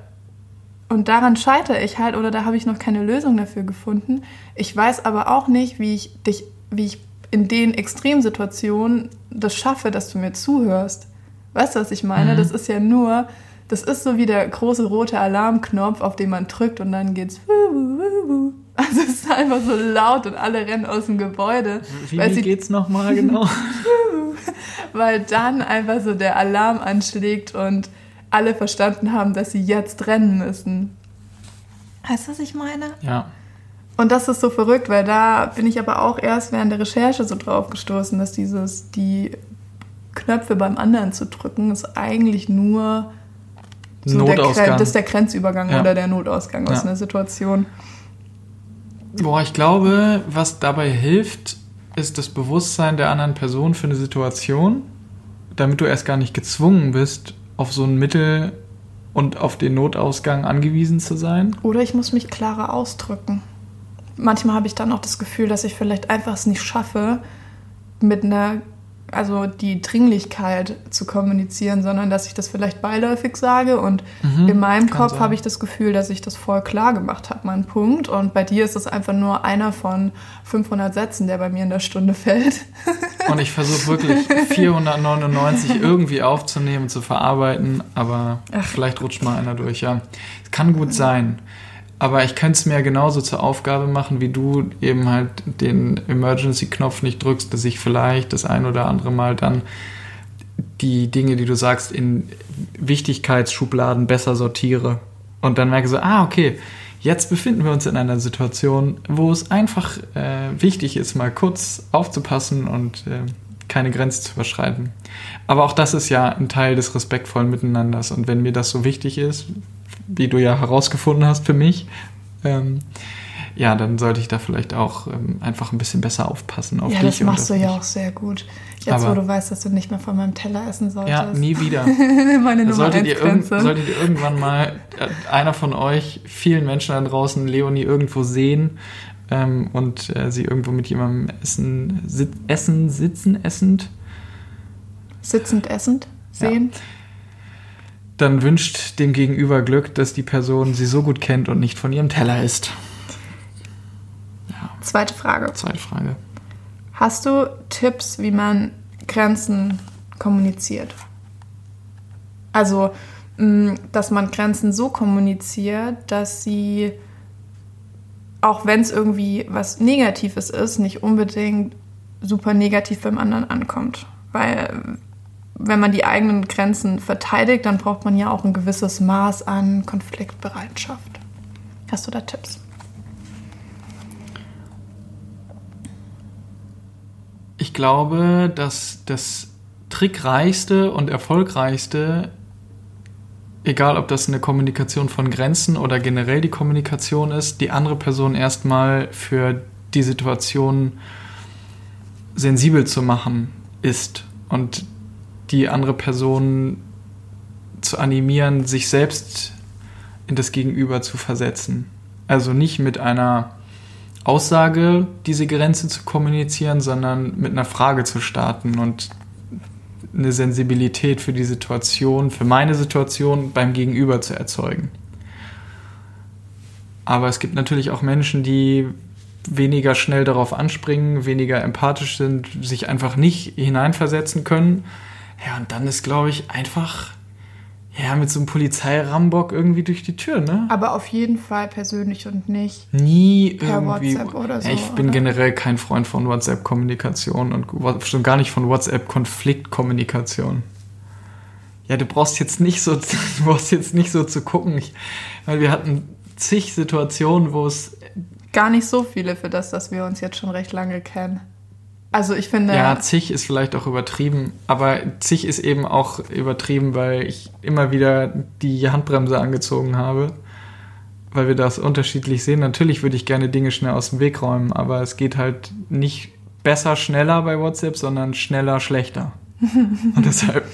Speaker 1: und daran scheitere ich halt oder da habe ich noch keine Lösung dafür gefunden. Ich weiß aber auch nicht, wie ich dich, wie ich in den Extremsituationen das schaffe, dass du mir zuhörst. Weißt du, was ich meine? Mhm. Das ist ja nur, das ist so wie der große rote Alarmknopf, auf den man drückt und dann geht's. Also es ist einfach so laut und alle rennen aus dem Gebäude.
Speaker 2: Wie, wie geht's nochmal genau? <laughs>
Speaker 1: weil dann einfach so der Alarm anschlägt und alle verstanden haben, dass sie jetzt rennen müssen. Weißt du, was ich meine?
Speaker 2: Ja.
Speaker 1: Und das ist so verrückt, weil da bin ich aber auch erst während der Recherche so drauf gestoßen, dass dieses, die Knöpfe beim anderen zu drücken, ist eigentlich nur so Notausgang. Der, das ist der Grenzübergang ja. oder der Notausgang aus ja. einer Situation.
Speaker 2: Boah, ich glaube, was dabei hilft, ist das Bewusstsein der anderen Person für eine Situation, damit du erst gar nicht gezwungen bist, auf so ein Mittel und auf den Notausgang angewiesen zu sein.
Speaker 1: Oder ich muss mich klarer ausdrücken. Manchmal habe ich dann auch das Gefühl, dass ich vielleicht einfach es nicht schaffe, mit einer also die Dringlichkeit zu kommunizieren, sondern dass ich das vielleicht beiläufig sage und mhm, in meinem Kopf habe ich das Gefühl, dass ich das voll klar gemacht habe, mein Punkt. Und bei dir ist es einfach nur einer von 500 Sätzen, der bei mir in der Stunde fällt. <laughs>
Speaker 2: Und ich versuche wirklich 499 irgendwie aufzunehmen, zu verarbeiten, aber Ach. vielleicht rutscht mal einer durch, ja. Es kann gut sein. Aber ich könnte es mir genauso zur Aufgabe machen, wie du eben halt den Emergency-Knopf nicht drückst, dass ich vielleicht das ein oder andere Mal dann die Dinge, die du sagst, in Wichtigkeitsschubladen besser sortiere. Und dann merke so, ah, okay, jetzt befinden wir uns in einer Situation, wo es einfach äh, wichtig ist, mal kurz aufzupassen und äh, keine Grenze zu überschreiten. Aber auch das ist ja ein Teil des respektvollen Miteinanders. Und wenn mir das so wichtig ist, wie du ja herausgefunden hast für mich, ähm, ja, dann sollte ich da vielleicht auch ähm, einfach ein bisschen besser aufpassen
Speaker 1: auf ja, dich. Ja, das machst du ja auch sehr gut. Jetzt, Aber, wo du weißt, dass du nicht mehr von meinem Teller essen solltest.
Speaker 2: Ja, nie wieder. <laughs> Meine Nummer solltet, ihr solltet ihr irgendwann mal äh, einer von euch, vielen Menschen da draußen, Leonie irgendwo sehen ähm, und äh, sie irgendwo mit jemandem essen, sit, essen, sitzen, essend.
Speaker 1: Sitzend, essend sehen. Ja
Speaker 2: dann wünscht dem Gegenüber Glück, dass die Person sie so gut kennt und nicht von ihrem Teller isst.
Speaker 1: Ja. Zweite Frage.
Speaker 2: Zweite Frage.
Speaker 1: Hast du Tipps, wie man Grenzen kommuniziert? Also, mm, dass man Grenzen so kommuniziert, dass sie, auch wenn es irgendwie was Negatives ist, nicht unbedingt super negativ beim anderen ankommt. Weil wenn man die eigenen Grenzen verteidigt, dann braucht man ja auch ein gewisses Maß an Konfliktbereitschaft. Hast du da Tipps?
Speaker 2: Ich glaube, dass das trickreichste und erfolgreichste, egal ob das eine Kommunikation von Grenzen oder generell die Kommunikation ist, die andere Person erstmal für die Situation sensibel zu machen ist und die andere Person zu animieren, sich selbst in das Gegenüber zu versetzen. Also nicht mit einer Aussage diese Grenze zu kommunizieren, sondern mit einer Frage zu starten und eine Sensibilität für die Situation, für meine Situation beim Gegenüber zu erzeugen. Aber es gibt natürlich auch Menschen, die weniger schnell darauf anspringen, weniger empathisch sind, sich einfach nicht hineinversetzen können ja, und dann ist, glaube ich, einfach ja, mit so einem Polizeirambock irgendwie durch die Tür, ne?
Speaker 1: Aber auf jeden Fall persönlich und nicht
Speaker 2: nie per irgendwie. WhatsApp oder so. Ja, ich bin oder? generell kein Freund von WhatsApp-Kommunikation und schon gar nicht von WhatsApp-Konfliktkommunikation. Ja, du brauchst jetzt nicht so, <laughs> du brauchst jetzt nicht so zu gucken, ich, weil wir hatten zig Situationen, wo es
Speaker 1: gar nicht so viele für das, dass wir uns jetzt schon recht lange kennen. Also ich finde.
Speaker 2: Ja, zig ist vielleicht auch übertrieben, aber zig ist eben auch übertrieben, weil ich immer wieder die Handbremse angezogen habe. weil wir das unterschiedlich sehen. Natürlich würde ich gerne Dinge schnell aus dem Weg räumen, aber es geht halt nicht besser, schneller bei WhatsApp, sondern schneller, schlechter. <laughs> Und deshalb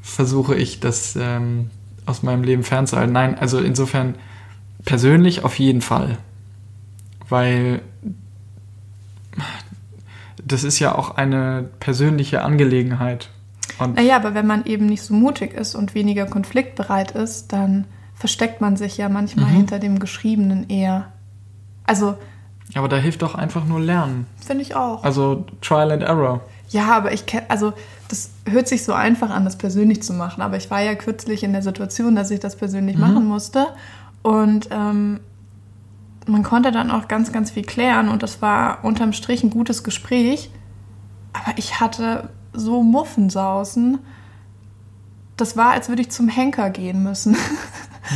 Speaker 2: versuche ich, das ähm, aus meinem Leben fernzuhalten. Nein, also insofern persönlich auf jeden Fall. Weil das ist ja auch eine persönliche Angelegenheit.
Speaker 1: Und naja, aber wenn man eben nicht so mutig ist und weniger konfliktbereit ist, dann versteckt man sich ja manchmal mhm. hinter dem Geschriebenen eher. Also.
Speaker 2: Aber da hilft doch einfach nur Lernen.
Speaker 1: Finde ich auch.
Speaker 2: Also Trial and Error.
Speaker 1: Ja, aber ich kenne, also das hört sich so einfach an, das persönlich zu machen. Aber ich war ja kürzlich in der Situation, dass ich das persönlich mhm. machen musste. Und ähm, man konnte dann auch ganz, ganz viel klären. Und das war unterm Strich ein gutes Gespräch. Aber ich hatte so Muffensausen. Das war, als würde ich zum Henker gehen müssen.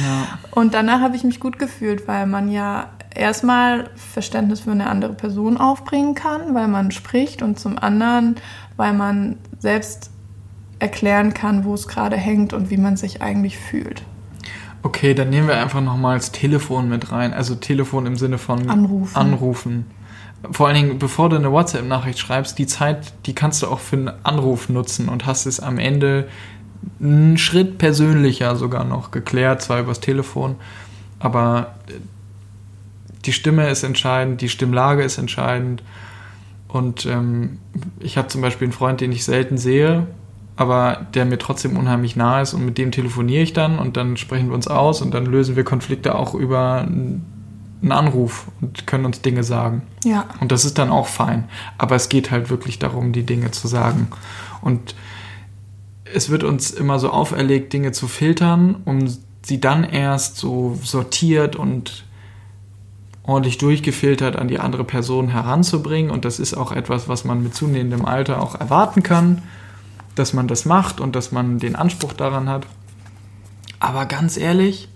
Speaker 1: Ja. <laughs> Und danach habe ich mich gut gefühlt, weil man ja erstmal Verständnis für eine andere Person aufbringen kann, weil man spricht und zum anderen, weil man selbst erklären kann, wo es gerade hängt und wie man sich eigentlich fühlt.
Speaker 2: Okay, dann nehmen wir einfach nochmal das Telefon mit rein. Also Telefon im Sinne von
Speaker 1: Anrufen.
Speaker 2: Anrufen. Vor allen Dingen, bevor du eine WhatsApp-Nachricht schreibst, die Zeit, die kannst du auch für einen Anruf nutzen und hast es am Ende einen Schritt persönlicher sogar noch geklärt, zwar übers Telefon, aber die Stimme ist entscheidend, die Stimmlage ist entscheidend. Und ähm, ich habe zum Beispiel einen Freund, den ich selten sehe, aber der mir trotzdem unheimlich nah ist und mit dem telefoniere ich dann und dann sprechen wir uns aus und dann lösen wir Konflikte auch über einen Anruf und können uns Dinge sagen.
Speaker 1: Ja.
Speaker 2: Und das ist dann auch fein. Aber es geht halt wirklich darum, die Dinge zu sagen. Und es wird uns immer so auferlegt, Dinge zu filtern, um sie dann erst so sortiert und ordentlich durchgefiltert an die andere Person heranzubringen. Und das ist auch etwas, was man mit zunehmendem Alter auch erwarten kann, dass man das macht und dass man den Anspruch daran hat. Aber ganz ehrlich,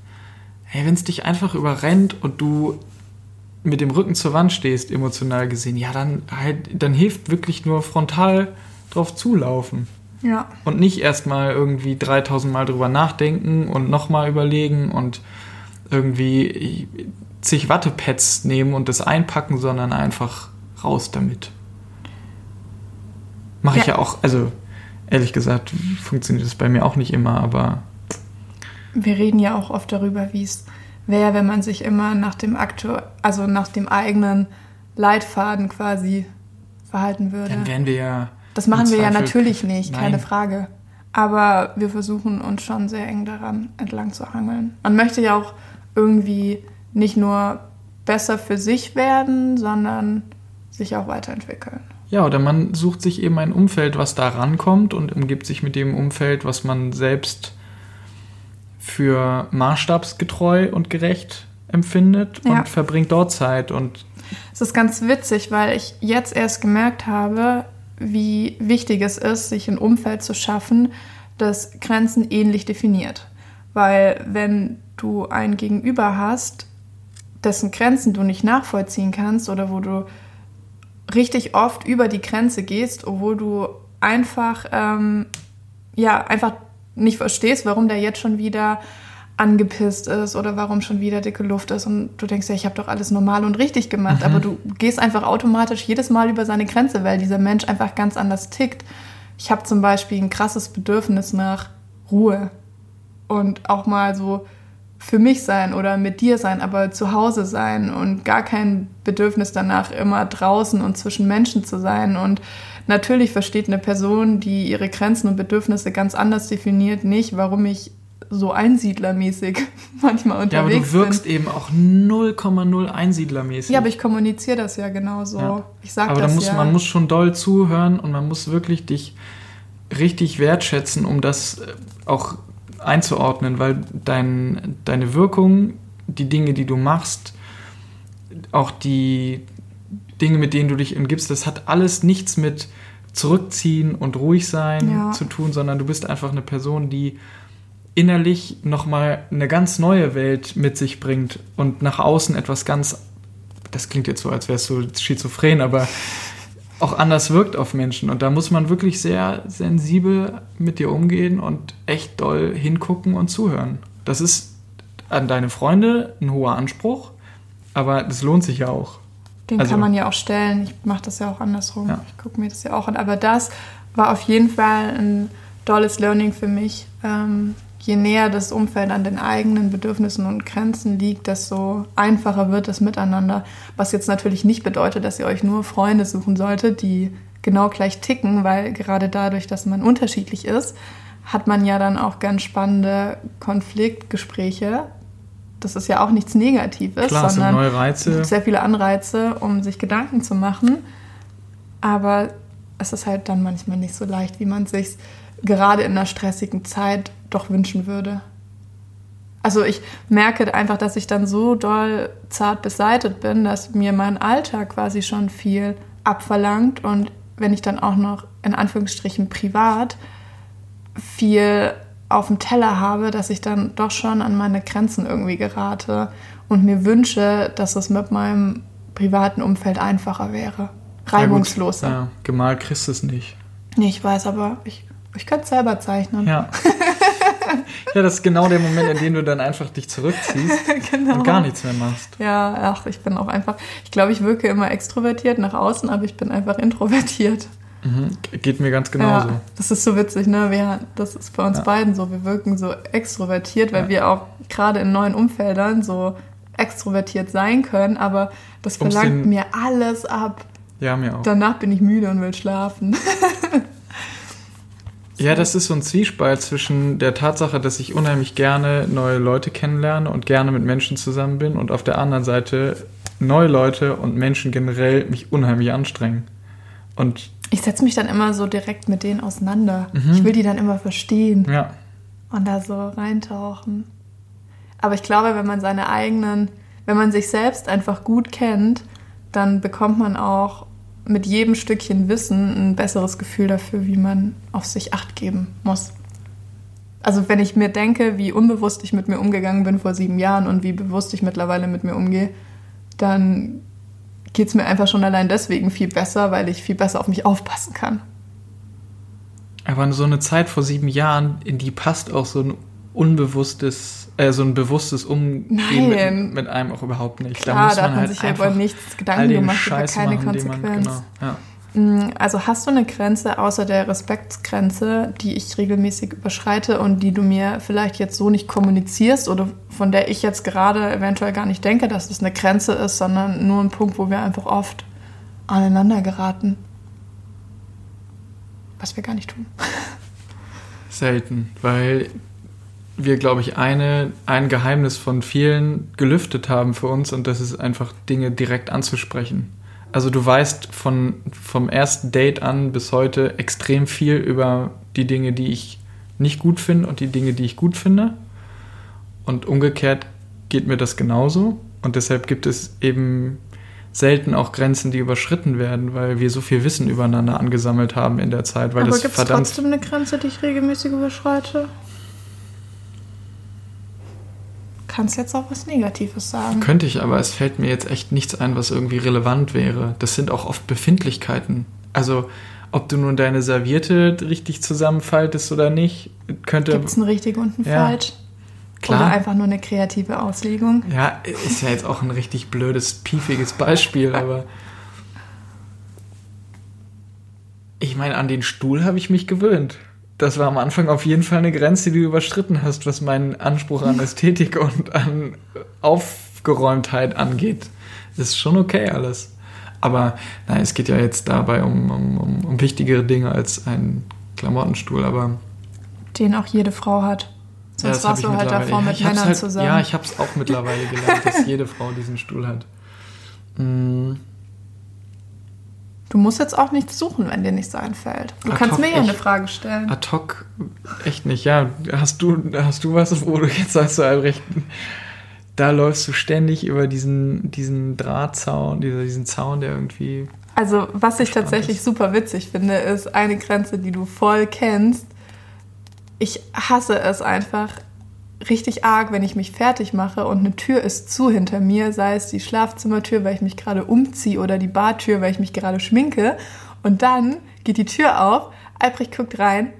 Speaker 2: wenn es dich einfach überrennt und du mit dem Rücken zur Wand stehst, emotional gesehen, ja, dann, halt, dann hilft wirklich nur frontal drauf zulaufen.
Speaker 1: Ja.
Speaker 2: Und nicht erstmal irgendwie 3000 Mal drüber nachdenken und nochmal überlegen und irgendwie zig Wattepads nehmen und das einpacken, sondern einfach raus damit. Mache ich ja. ja auch, also ehrlich gesagt, funktioniert das bei mir auch nicht immer, aber.
Speaker 1: Wir reden ja auch oft darüber, wie es wäre, wenn man sich immer nach dem Aktu also nach dem eigenen Leitfaden quasi verhalten würde.
Speaker 2: Dann wären wir ja
Speaker 1: das machen wir ja natürlich nicht, Nein. keine Frage. Aber wir versuchen uns schon sehr eng daran entlang zu hangeln. Man möchte ja auch irgendwie nicht nur besser für sich werden, sondern sich auch weiterentwickeln.
Speaker 2: Ja, oder man sucht sich eben ein Umfeld, was da rankommt und umgibt sich mit dem Umfeld, was man selbst für maßstabsgetreu und gerecht empfindet ja. und verbringt dort Zeit und
Speaker 1: es ist ganz witzig, weil ich jetzt erst gemerkt habe, wie wichtig es ist, sich ein Umfeld zu schaffen, das Grenzen ähnlich definiert. Weil wenn du ein Gegenüber hast, dessen Grenzen du nicht nachvollziehen kannst oder wo du richtig oft über die Grenze gehst, obwohl du einfach, ähm, ja, einfach nicht verstehst, warum der jetzt schon wieder angepisst ist oder warum schon wieder dicke Luft ist und du denkst ja, ich habe doch alles normal und richtig gemacht, mhm. aber du gehst einfach automatisch jedes Mal über seine Grenze, weil dieser Mensch einfach ganz anders tickt. Ich habe zum Beispiel ein krasses Bedürfnis nach Ruhe und auch mal so für mich sein oder mit dir sein, aber zu Hause sein und gar kein Bedürfnis danach, immer draußen und zwischen Menschen zu sein. Und natürlich versteht eine Person, die ihre Grenzen und Bedürfnisse ganz anders definiert, nicht, warum ich so einsiedlermäßig <laughs> manchmal unterwegs bin. Ja, aber du
Speaker 2: wirkst bin. eben auch 0,0 einsiedlermäßig.
Speaker 1: Ja, aber ich kommuniziere das ja genauso. Ja. Ich sag
Speaker 2: aber
Speaker 1: das
Speaker 2: da muss,
Speaker 1: ja.
Speaker 2: man muss schon doll zuhören und man muss wirklich dich richtig wertschätzen, um das äh, auch einzuordnen, weil dein, deine Wirkung, die Dinge, die du machst, auch die Dinge, mit denen du dich umgibst, das hat alles nichts mit zurückziehen und ruhig sein ja. zu tun, sondern du bist einfach eine Person, die innerlich nochmal eine ganz neue Welt mit sich bringt und nach außen etwas ganz, das klingt jetzt so, als wärst du schizophren, aber auch anders wirkt auf Menschen. Und da muss man wirklich sehr sensibel mit dir umgehen und echt doll hingucken und zuhören. Das ist an deine Freunde ein hoher Anspruch, aber das lohnt sich ja auch.
Speaker 1: Den
Speaker 2: Also-
Speaker 1: kann man ja auch stellen. Ich mache das ja auch andersrum.
Speaker 2: Ja.
Speaker 1: Ich gucke mir das ja auch an. Aber das war auf jeden Fall ein tolles Learning für mich. Ähm, je näher das Umfeld an den eigenen Bedürfnissen und Grenzen liegt, desto einfacher wird das Miteinander. Was jetzt natürlich nicht bedeutet, dass ihr euch nur Freunde suchen solltet, die genau gleich ticken, weil gerade dadurch, dass man unterschiedlich ist, hat man ja dann auch ganz spannende Konfliktgespräche. Das ist ja auch nichts Negatives,
Speaker 2: Klar,
Speaker 1: sondern
Speaker 2: neue Reize.
Speaker 1: sehr viele Anreize, um sich Gedanken zu machen. Aber es ist halt dann manchmal nicht so leicht, wie man sich gerade in einer stressigen Zeit doch wünschen würde. Also ich merke einfach, dass ich dann so doll zart beseitet bin, dass mir mein Alltag quasi schon viel abverlangt und wenn ich dann auch noch in Anführungsstrichen privat viel auf dem Teller habe, dass ich dann doch schon an meine Grenzen irgendwie gerate und mir wünsche, dass es mit meinem privaten Umfeld einfacher wäre. Reibungsloser.
Speaker 2: Ja, gemalt kriegst du es nicht.
Speaker 1: Nee, ich weiß, aber ich, ich könnte selber zeichnen.
Speaker 2: Ja. <laughs> ja, das ist genau der Moment, in dem du dann einfach dich zurückziehst <laughs>
Speaker 1: genau.
Speaker 2: und gar nichts mehr machst.
Speaker 1: Ja, ach, ich bin auch einfach, ich glaube, ich wirke immer extrovertiert nach außen, aber ich bin einfach introvertiert.
Speaker 2: Mhm. Geht mir ganz genauso.
Speaker 1: Ja, das ist so witzig, ne? Wir, das ist bei uns
Speaker 2: Ja.
Speaker 1: beiden so. Wir wirken so extrovertiert, weil
Speaker 2: Ja.
Speaker 1: wir auch gerade in neuen Umfeldern so extrovertiert sein können, aber das verlangt mir alles ab.
Speaker 2: Ja, mir auch.
Speaker 1: Danach bin ich müde und will schlafen. <laughs>
Speaker 2: Ja, das ist so ein Zwiespalt zwischen der Tatsache, dass ich unheimlich gerne neue Leute kennenlerne und gerne mit Menschen zusammen bin und auf der anderen Seite neue Leute und Menschen generell mich unheimlich anstrengen. Und
Speaker 1: Ich setze mich dann immer so direkt mit denen auseinander.
Speaker 2: Mhm.
Speaker 1: Ich will die dann immer verstehen
Speaker 2: ja,
Speaker 1: und da so reintauchen. Aber ich glaube, wenn man seine eigenen, wenn man sich selbst einfach gut kennt, dann bekommt man auch mit jedem Stückchen Wissen ein besseres Gefühl dafür, wie man auf sich acht geben muss. Also wenn ich mir denke, wie unbewusst ich mit mir umgegangen bin vor sieben Jahren und wie bewusst ich mittlerweile mit mir umgehe, dann geht es mir einfach schon allein deswegen viel besser, weil ich viel besser auf mich aufpassen kann.
Speaker 2: aber so eine Zeit vor sieben Jahren, in die passt auch so ein unbewusstes, äh, so ein bewusstes Umgehen mit, mit einem auch überhaupt nicht.
Speaker 1: Klar, da hat man sich ja über nichts Gedanken gemacht,
Speaker 2: Scheiß
Speaker 1: über keine
Speaker 2: machen,
Speaker 1: Konsequenz.
Speaker 2: man, genau, ja.
Speaker 1: Mm, Also hast du eine Grenze außer der Respektsgrenze, die ich regelmäßig überschreite und die du mir vielleicht jetzt so nicht kommunizierst oder von der ich jetzt gerade eventuell gar nicht denke, dass das eine Grenze ist, sondern nur ein Punkt, wo wir einfach oft aneinander geraten. Was wir gar nicht tun.
Speaker 2: Selten, weil wir, glaube ich, eine, ein Geheimnis von vielen gelüftet haben für uns und das ist einfach Dinge direkt anzusprechen. Also du weißt von, vom ersten Date an bis heute extrem viel über die Dinge, die ich nicht gut finde und die Dinge, die ich gut finde. Und umgekehrt geht mir das genauso. Und deshalb gibt es eben selten auch Grenzen, die überschritten werden, weil wir so viel Wissen übereinander angesammelt haben in der Zeit. Weil
Speaker 1: Aber gibt es trotzdem eine Grenze, die ich regelmäßig überschreite? Kannst jetzt auch was Negatives sagen.
Speaker 2: Könnte ich, aber es fällt mir jetzt echt nichts ein, was irgendwie relevant wäre. Das sind auch oft Befindlichkeiten. Also, ob du nun deine Serviette richtig zusammenfaltest oder nicht, könnte.
Speaker 1: Gibt es ein richtig und ein
Speaker 2: Ja.
Speaker 1: falsch?
Speaker 2: Klar.
Speaker 1: Oder einfach nur eine kreative Auslegung?
Speaker 2: Ja, ist ja jetzt auch ein richtig blödes, piefiges Beispiel, aber. Ich meine, an den Stuhl habe ich mich gewöhnt. Das war am Anfang auf jeden Fall eine Grenze, die du überschritten hast, was meinen Anspruch an Ästhetik und an Aufgeräumtheit angeht. Ist schon okay alles. Aber nein, es geht ja jetzt dabei um, um, um, wichtigere Dinge als ein Klamottenstuhl, aber
Speaker 1: Den auch jede Frau hat.
Speaker 2: ja,
Speaker 1: Sonst warst du halt davor
Speaker 2: ja,
Speaker 1: mit Männern
Speaker 2: halt,
Speaker 1: zusammen.
Speaker 2: Ja, ich habe es auch mittlerweile gelernt, dass jede Frau diesen Stuhl hat. <laughs> Mm,
Speaker 1: du musst jetzt auch nichts suchen, wenn dir nichts einfällt. Du
Speaker 2: Ad
Speaker 1: kannst mir ja eine. Frage stellen.
Speaker 2: ad hoc, echt nicht. Ja, hast du, hast du was, wo du jetzt sagst, du Albrecht, da läufst du ständig über diesen, diesen Drahtzaun, diesen Zaun, der irgendwie.
Speaker 1: Also, was ich tatsächlich
Speaker 2: ist.
Speaker 1: super witzig finde, ist eine Grenze, die du voll kennst. Ich hasse es einfach richtig arg, wenn ich mich fertig mache und eine Tür ist zu hinter mir, sei es die Schlafzimmertür, weil ich mich gerade umziehe oder die Badtür, weil ich mich gerade schminke. Und dann geht die Tür auf, Albrecht guckt rein,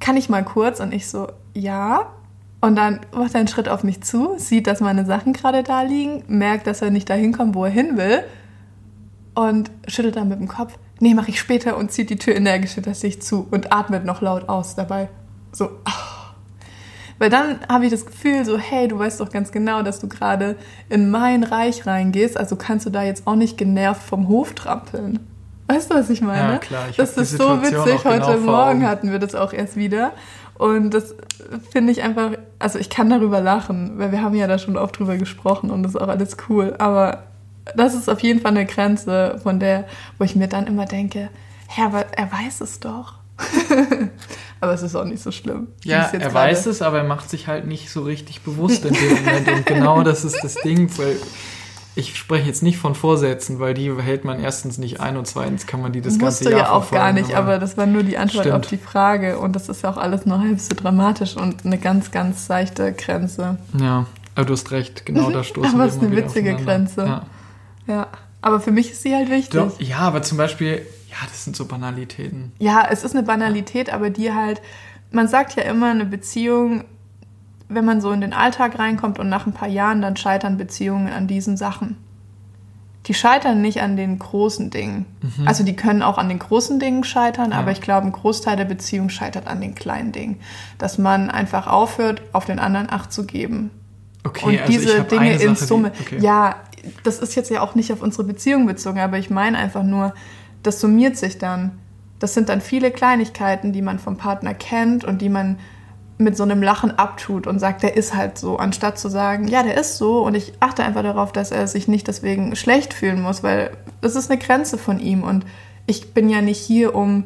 Speaker 1: kann ich mal kurz? Und ich so, ja. Und dann macht er einen Schritt auf mich zu, sieht, dass meine Sachen gerade da liegen, merkt, dass er nicht dahin kommt, wo er hin will und schüttelt dann mit dem Kopf. Nee, mache ich später und zieht die Tür energisch hinter sich zu und atmet noch laut aus dabei. So. Oh. Weil dann habe ich das Gefühl, so, hey, du weißt doch ganz genau, dass du gerade in mein Reich reingehst, also kannst du da jetzt auch nicht genervt vom Hof trampeln. Weißt du, was ich meine?
Speaker 2: Ja, klar. Ich
Speaker 1: das ist so witzig. Heute genau Morgen hatten wir das auch erst wieder. Und das finde ich einfach, also ich kann darüber lachen, weil wir haben ja da schon oft drüber gesprochen und das ist auch alles cool. Aber das ist auf jeden Fall eine Grenze, von der, wo ich mir dann immer denke, hä, aber er weiß es doch. <laughs> aber es ist auch nicht so schlimm.
Speaker 2: Ja, er weiß es, aber er macht sich halt nicht so richtig bewusst in dem Moment. Und genau das ist das Ding, weil ich spreche jetzt nicht von Vorsätzen, weil die hält man erstens nicht ein und zweitens kann man die das Musst ganze Jahr
Speaker 1: du ja auch gar nicht, aber, aber das war nur die Antwort stimmt. auf die Frage und das ist ja auch alles nur halb so dramatisch und eine ganz, ganz seichte Grenze.
Speaker 2: Ja, aber du hast recht, genau da <laughs> stoßen
Speaker 1: aber wir Aber es ist eine witzige Grenze. Ja. ja. aber für mich ist sie halt wichtig.
Speaker 2: Doch, ja, aber zum Beispiel, ja, das sind so Banalitäten.
Speaker 1: Ja, es ist eine Banalität, aber die halt, man sagt ja immer, eine Beziehung wenn man so in den Alltag reinkommt und nach ein paar Jahren, dann scheitern Beziehungen an diesen Sachen. Die scheitern nicht an den großen Dingen. Mhm. Also die können auch an den großen Dingen scheitern, ja. aber ich glaube, ein Großteil der Beziehung scheitert an den kleinen Dingen. Dass man einfach aufhört, auf den anderen Acht zu geben. Okay, und also diese Dinge in Summe. Die, okay. Ja, das ist jetzt ja auch nicht auf unsere Beziehung bezogen, aber ich meine einfach nur, das summiert sich dann. Das sind dann viele Kleinigkeiten, die man vom Partner kennt und die man mit so einem Lachen abtut und sagt, der ist halt so, anstatt zu sagen, ja, der ist so und ich achte einfach darauf, dass er sich nicht deswegen schlecht fühlen muss, weil das ist eine Grenze von ihm und ich bin ja nicht hier, um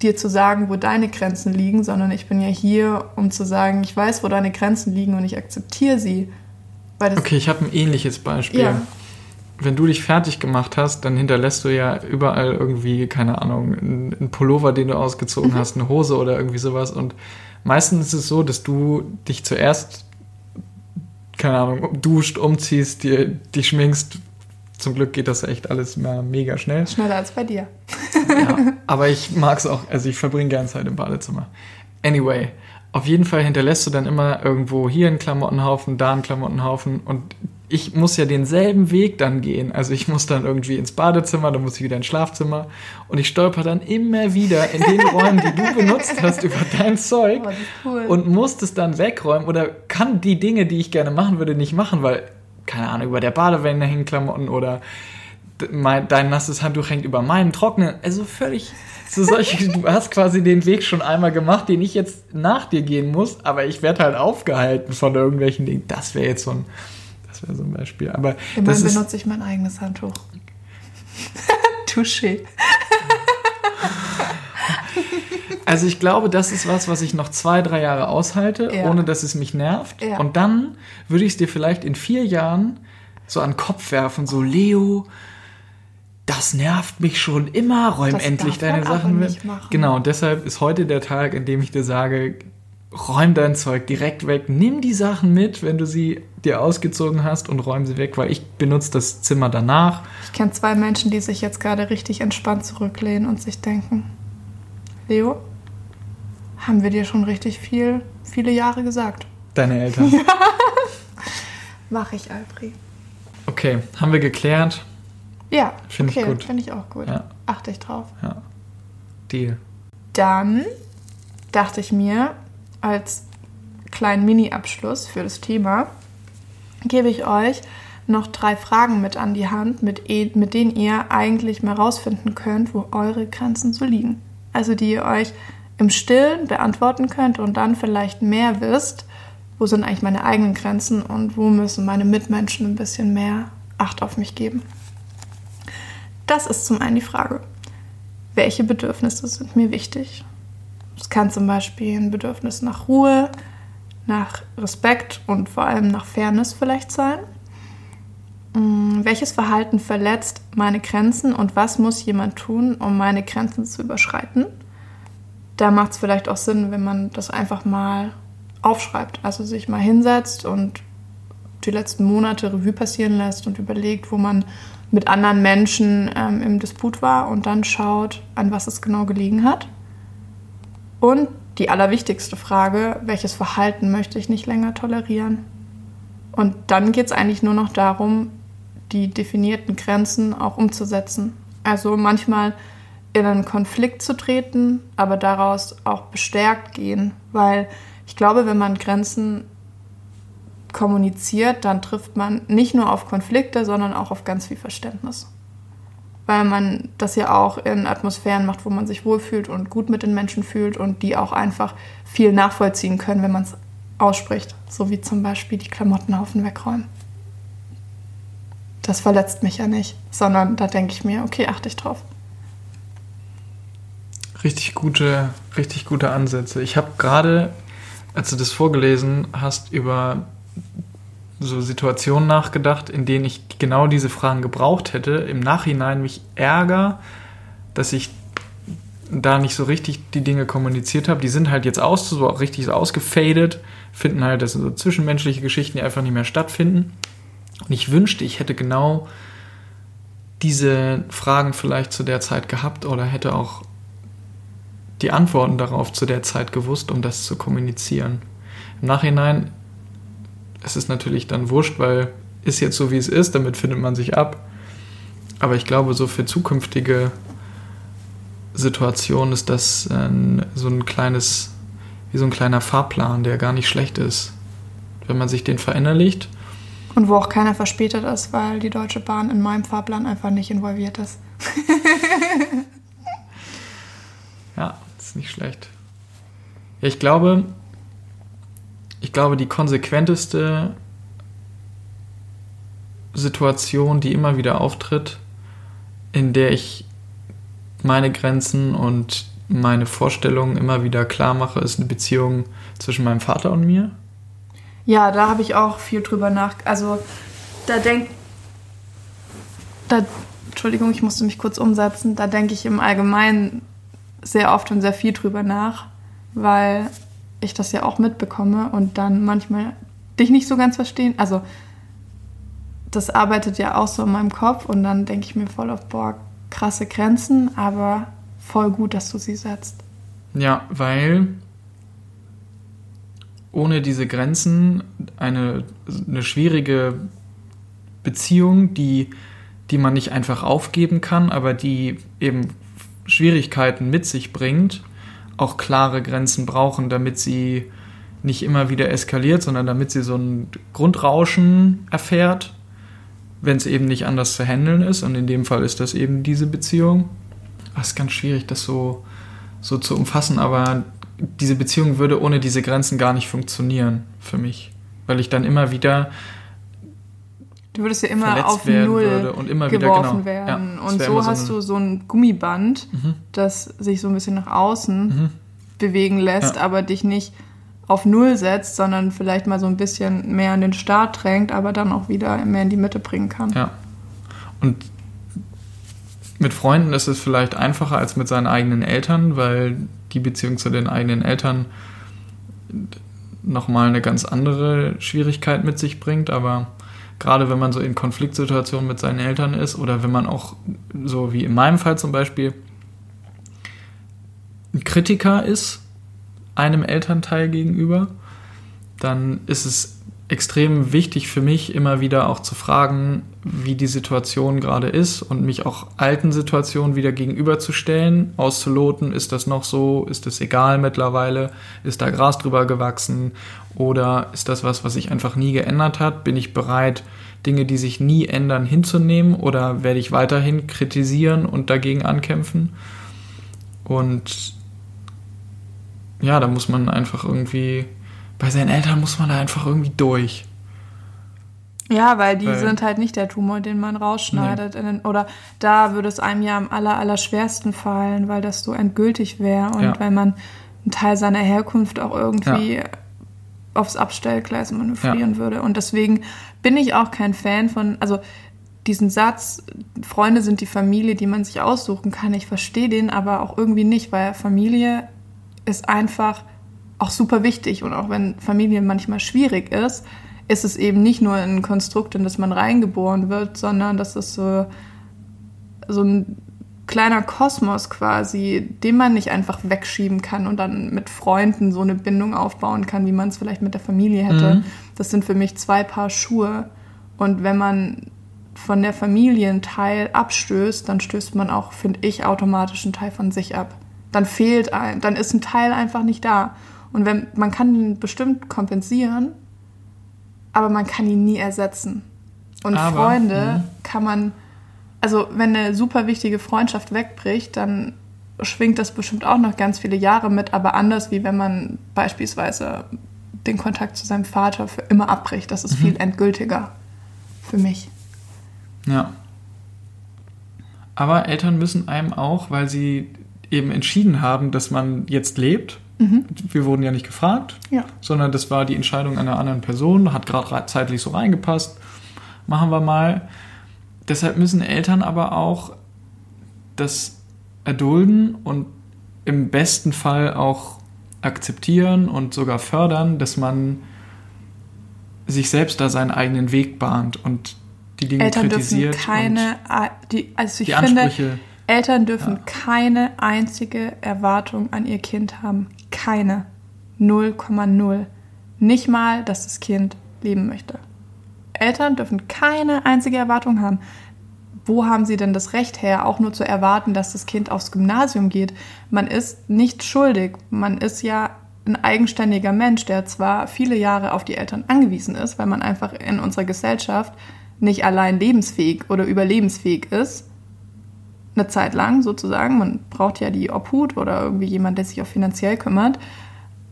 Speaker 1: dir zu sagen, wo deine Grenzen liegen, sondern ich bin ja hier, um zu sagen, ich weiß, wo deine Grenzen liegen und ich akzeptiere sie.
Speaker 2: okay, ich habe ein ähnliches Beispiel. Ja. Wenn du dich fertig gemacht hast, dann hinterlässt du ja überall irgendwie, keine Ahnung, einen Pullover, den du ausgezogen mhm. hast, eine Hose oder irgendwie sowas und meistens ist es so, dass du dich zuerst, keine Ahnung, duscht, umziehst, dir, dich schminkst. Zum Glück geht das echt alles mal mega schnell.
Speaker 1: Schneller als bei dir.
Speaker 2: ja, <laughs> aber ich mag es auch, also ich verbringe gerne Zeit im Badezimmer. Anyway, auf jeden Fall hinterlässt du dann immer irgendwo hier einen Klamottenhaufen, da einen Klamottenhaufen und ich muss ja denselben Weg dann gehen. Also ich muss dann irgendwie ins Badezimmer, dann muss ich wieder ins Schlafzimmer und ich stolper dann immer wieder in den <laughs> Räumen, die du benutzt hast, über dein Zeug oh, cool. und muss es dann wegräumen oder kann die Dinge, die ich gerne machen würde, nicht machen, weil, keine Ahnung, über der Badewände hängen Klamotten oder dein nasses Handtuch hängt über meinen trockenen. Also völlig so solche, <laughs> du hast quasi den Weg schon einmal gemacht, den ich jetzt nach dir gehen muss, aber ich werde halt aufgehalten von irgendwelchen Dingen. Das wäre jetzt so ein das wäre so ein Beispiel. Aber
Speaker 1: Immerhin benutze ich mein eigenes Handtuch. <laughs> Touché.
Speaker 2: Also ich glaube, das ist was, was ich noch zwei, drei Jahre aushalte, ja. ohne dass es mich nervt. Ja. Und dann würde ich es dir vielleicht in vier Jahren so an den Kopf werfen, so Leo, das nervt mich schon immer, räum das endlich deine Sachen mit. Genau, und deshalb ist heute der Tag, in dem ich dir sage, räum dein Zeug direkt weg, nimm die Sachen mit, wenn du sie dir ausgezogen hast und räum sie weg, weil ich benutze das Zimmer danach.
Speaker 1: Ich kenne zwei Menschen, die sich jetzt gerade richtig entspannt zurücklehnen und sich denken, Leo, haben wir dir schon richtig viel, viele Jahre gesagt.
Speaker 2: Deine <laughs> Eltern. Ja.
Speaker 1: Mach ich, Alfred.
Speaker 2: Okay, haben wir geklärt.
Speaker 1: Ja, finde okay, ich gut. Finde ich auch gut. Ja. Achte ich drauf.
Speaker 2: Ja. Deal.
Speaker 1: Dann dachte ich mir, als kleinen Mini-Abschluss für das Thema gebe ich euch noch drei Fragen mit an die Hand, mit, e, mit denen ihr eigentlich mal rausfinden könnt, wo eure Grenzen so liegen. Also die ihr euch im Stillen beantworten könnt und dann vielleicht mehr wisst, wo sind eigentlich meine eigenen Grenzen und wo müssen meine Mitmenschen ein bisschen mehr Acht auf mich geben. Das ist zum einen die Frage, welche Bedürfnisse sind mir wichtig? Es kann zum Beispiel ein Bedürfnis nach Ruhe, nach Respekt und vor allem nach Fairness vielleicht sein. Mm, welches Verhalten verletzt meine Grenzen und was muss jemand tun, um meine Grenzen zu überschreiten? Da macht es vielleicht auch Sinn, wenn man das einfach mal aufschreibt, also sich mal hinsetzt und die letzten Monate Revue passieren lässt und überlegt, wo man mit anderen Menschen ähm, im Disput war und dann schaut, an was es genau gelegen hat. Und die allerwichtigste Frage, welches Verhalten möchte ich nicht länger tolerieren? Und dann geht es eigentlich nur noch darum, die definierten Grenzen auch umzusetzen. Also manchmal in einen Konflikt zu treten, aber daraus auch bestärkt gehen, weil ich glaube, wenn man Grenzen kommuniziert, dann trifft man nicht nur auf Konflikte, sondern auch auf ganz viel Verständnis. Weil man das ja auch in Atmosphären macht, wo man sich wohlfühlt und gut mit den Menschen fühlt und die auch einfach viel nachvollziehen können, wenn man es ausspricht. So wie zum Beispiel die Klamottenhaufen wegräumen. Das verletzt mich ja nicht, sondern da denke ich mir, okay, achte ich drauf.
Speaker 2: Richtig gute, richtig gute Ansätze. Ich habe gerade, als du das vorgelesen hast, über so Situationen nachgedacht, in denen ich genau diese Fragen gebraucht hätte. Im Nachhinein mich ärger, dass ich da nicht so richtig die Dinge kommuniziert habe. Die sind halt jetzt aus, so richtig so ausgefadet, finden halt, das sind so zwischenmenschliche Geschichten, die einfach nicht mehr stattfinden. Und ich wünschte, ich hätte genau diese Fragen vielleicht zu der Zeit gehabt oder hätte auch die Antworten darauf zu der Zeit gewusst, um das zu kommunizieren. Im Nachhinein ist es natürlich dann wurscht, weil ist jetzt so, wie es ist, damit findet man sich ab. Aber ich glaube, so für zukünftige Situationen ist das ein, so ein kleines, wie so ein kleiner Fahrplan, der gar nicht schlecht ist. Wenn man sich den verinnerlicht.
Speaker 1: Und wo auch keiner verspätet ist, weil die Deutsche Bahn in meinem Fahrplan einfach nicht involviert ist. <laughs>
Speaker 2: ja, ist nicht schlecht. Ja, ich glaube, ich glaube, die konsequenteste Situation, die immer wieder auftritt, in der ich meine Grenzen und meine Vorstellungen immer wieder klar mache, ist eine Beziehung zwischen meinem Vater und mir.
Speaker 1: Ja, da habe ich auch viel drüber nach. Also da denkt, da, Entschuldigung, ich musste mich kurz umsetzen. Da denke ich im Allgemeinen sehr oft und sehr viel drüber nach, weil ich das ja auch mitbekomme und dann manchmal dich nicht so ganz verstehen. Also das arbeitet ja auch so in meinem Kopf und dann denke ich mir voll auf, boah, krasse Grenzen, aber voll gut, dass du sie setzt.
Speaker 2: Ja, weil ohne diese Grenzen eine, eine schwierige Beziehung, die, die man nicht einfach aufgeben kann, aber die eben Schwierigkeiten mit sich bringt, auch klare Grenzen brauchen, damit sie nicht immer wieder eskaliert, sondern damit sie so ein Grundrauschen erfährt, wenn es eben nicht anders zu handeln ist. Und in dem Fall ist das eben diese Beziehung. Es ist ganz schwierig, das so, so zu umfassen, aber diese Beziehung würde ohne diese Grenzen gar nicht funktionieren für mich. Weil ich dann immer wieder
Speaker 1: Du würdest ja immer auf Null und immer geworfen wieder, genau. werden. Ja, und so hast so du so ein Gummiband, mhm. das sich so ein bisschen nach außen mhm. bewegen lässt, ja. aber dich nicht auf Null setzt, sondern vielleicht mal so ein bisschen mehr an den Start drängt, aber dann auch wieder mehr in die Mitte bringen kann.
Speaker 2: Ja. Und mit Freunden ist es vielleicht einfacher als mit seinen eigenen Eltern, weil die Beziehung zu den eigenen Eltern nochmal eine ganz andere Schwierigkeit mit sich bringt, aber gerade wenn man so in Konfliktsituationen mit seinen Eltern ist oder wenn man auch, so wie in meinem Fall zum Beispiel, ein Kritiker ist einem Elternteil gegenüber, dann ist es extrem wichtig für mich, immer wieder auch zu fragen, wie die Situation gerade ist und mich auch alten Situationen wieder gegenüberzustellen, auszuloten, ist das noch so, ist das egal mittlerweile, ist da Gras drüber gewachsen oder ist das was, was sich einfach nie geändert hat? Bin ich bereit, Dinge, die sich nie ändern, hinzunehmen oder werde ich weiterhin kritisieren und dagegen ankämpfen? Und ja, da muss man einfach irgendwie bei seinen Eltern muss man da einfach irgendwie durch.
Speaker 1: Ja, weil die weil, sind halt nicht der Tumor, den man rausschneidet. Nee. Den, oder da würde es einem ja am aller, aller schwersten fallen, weil das so endgültig wäre und ja. weil man einen Teil seiner Herkunft auch irgendwie ja. aufs Abstellgleis manövrieren ja. würde. Und deswegen bin ich auch kein Fan von, also diesen Satz, Freunde sind die Familie, die man sich aussuchen kann. Ich verstehe den aber auch irgendwie nicht, weil Familie ist einfach auch super wichtig. Und auch wenn Familie manchmal schwierig ist, ist es eben nicht nur ein Konstrukt, in das man reingeboren wird, sondern das ist so, so ein kleiner Kosmos quasi, den man nicht einfach wegschieben kann und dann mit Freunden so eine Bindung aufbauen kann, wie man es vielleicht mit der Familie hätte. Mhm. Das sind für mich zwei Paar Schuhe. Und wenn man von der Familie einen Teil abstößt, dann stößt man auch, finde ich, automatisch einen Teil von sich ab. Dann fehlt ein, dann ist ein Teil einfach nicht da. Und wenn man kann ihn bestimmt kompensieren, aber man kann ihn nie ersetzen. Und aber, Freunde mh. kann man, also wenn eine super wichtige Freundschaft wegbricht, dann schwingt das bestimmt auch noch ganz viele Jahre mit, aber anders wie wenn man beispielsweise den Kontakt zu seinem Vater für immer abbricht. Das ist mhm. viel endgültiger für mich.
Speaker 2: Ja. Aber Eltern müssen einem auch, weil sie eben entschieden haben, dass man jetzt lebt. Mhm. Wir wurden ja nicht gefragt,
Speaker 1: ja.
Speaker 2: sondern das war die Entscheidung einer anderen Person, hat gerade zeitlich so reingepasst. Machen wir mal. Deshalb müssen Eltern aber auch das erdulden und im besten Fall auch akzeptieren und sogar fördern, dass man sich selbst da seinen eigenen Weg bahnt und die Dinge
Speaker 1: Eltern kritisiert. Dürfen keine, die, also ich die finde, Ansprüche, Eltern dürfen ja. keine einzige Erwartung an ihr Kind haben. Keine. 0,0. Nicht mal, dass das Kind leben möchte. Eltern dürfen keine einzige Erwartung haben. Wo haben sie denn das Recht her, auch nur zu erwarten, dass das Kind aufs Gymnasium geht? Man ist nicht schuldig. Man ist ja ein eigenständiger Mensch, der zwar viele Jahre auf die Eltern angewiesen ist, weil man einfach in unserer Gesellschaft nicht allein lebensfähig oder überlebensfähig ist, eine Zeit lang sozusagen, man braucht ja die Obhut oder irgendwie jemand, der sich auch finanziell kümmert,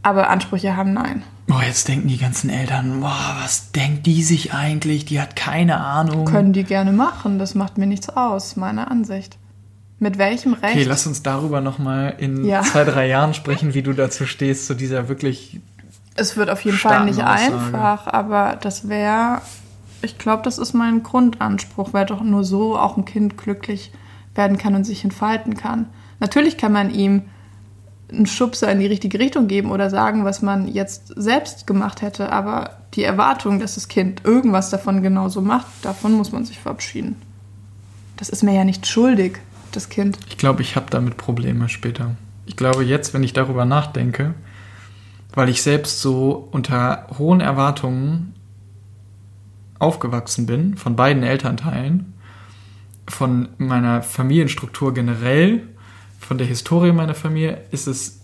Speaker 1: aber Ansprüche haben nein.
Speaker 2: Boah, jetzt denken die ganzen Eltern, boah, was denkt die sich eigentlich? Die hat keine Ahnung.
Speaker 1: Können die gerne machen, das macht mir nichts aus, meiner Ansicht. Mit welchem Recht? Okay,
Speaker 2: lass uns darüber nochmal in ja. zwei, drei Jahren sprechen, wie du dazu stehst, zu dieser wirklich.
Speaker 1: Es wird auf jeden Fall nicht Aussage. einfach, aber das wäre ich glaube, das ist mein Grundanspruch, weil doch nur so auch ein Kind glücklich werden kann und sich entfalten kann. Natürlich kann man ihm einen Schubser in die richtige Richtung geben oder sagen, was man jetzt selbst gemacht hätte, aber die Erwartung, dass das Kind irgendwas davon genauso macht, davon muss man sich verabschieden. Das ist mir ja nicht schuldig, das Kind.
Speaker 2: Ich glaube, ich habe damit Probleme später. Ich glaube, jetzt, wenn ich darüber nachdenke, weil ich selbst so unter hohen Erwartungen aufgewachsen bin, von beiden Elternteilen, von meiner Familienstruktur generell, von der Historie meiner Familie, ist es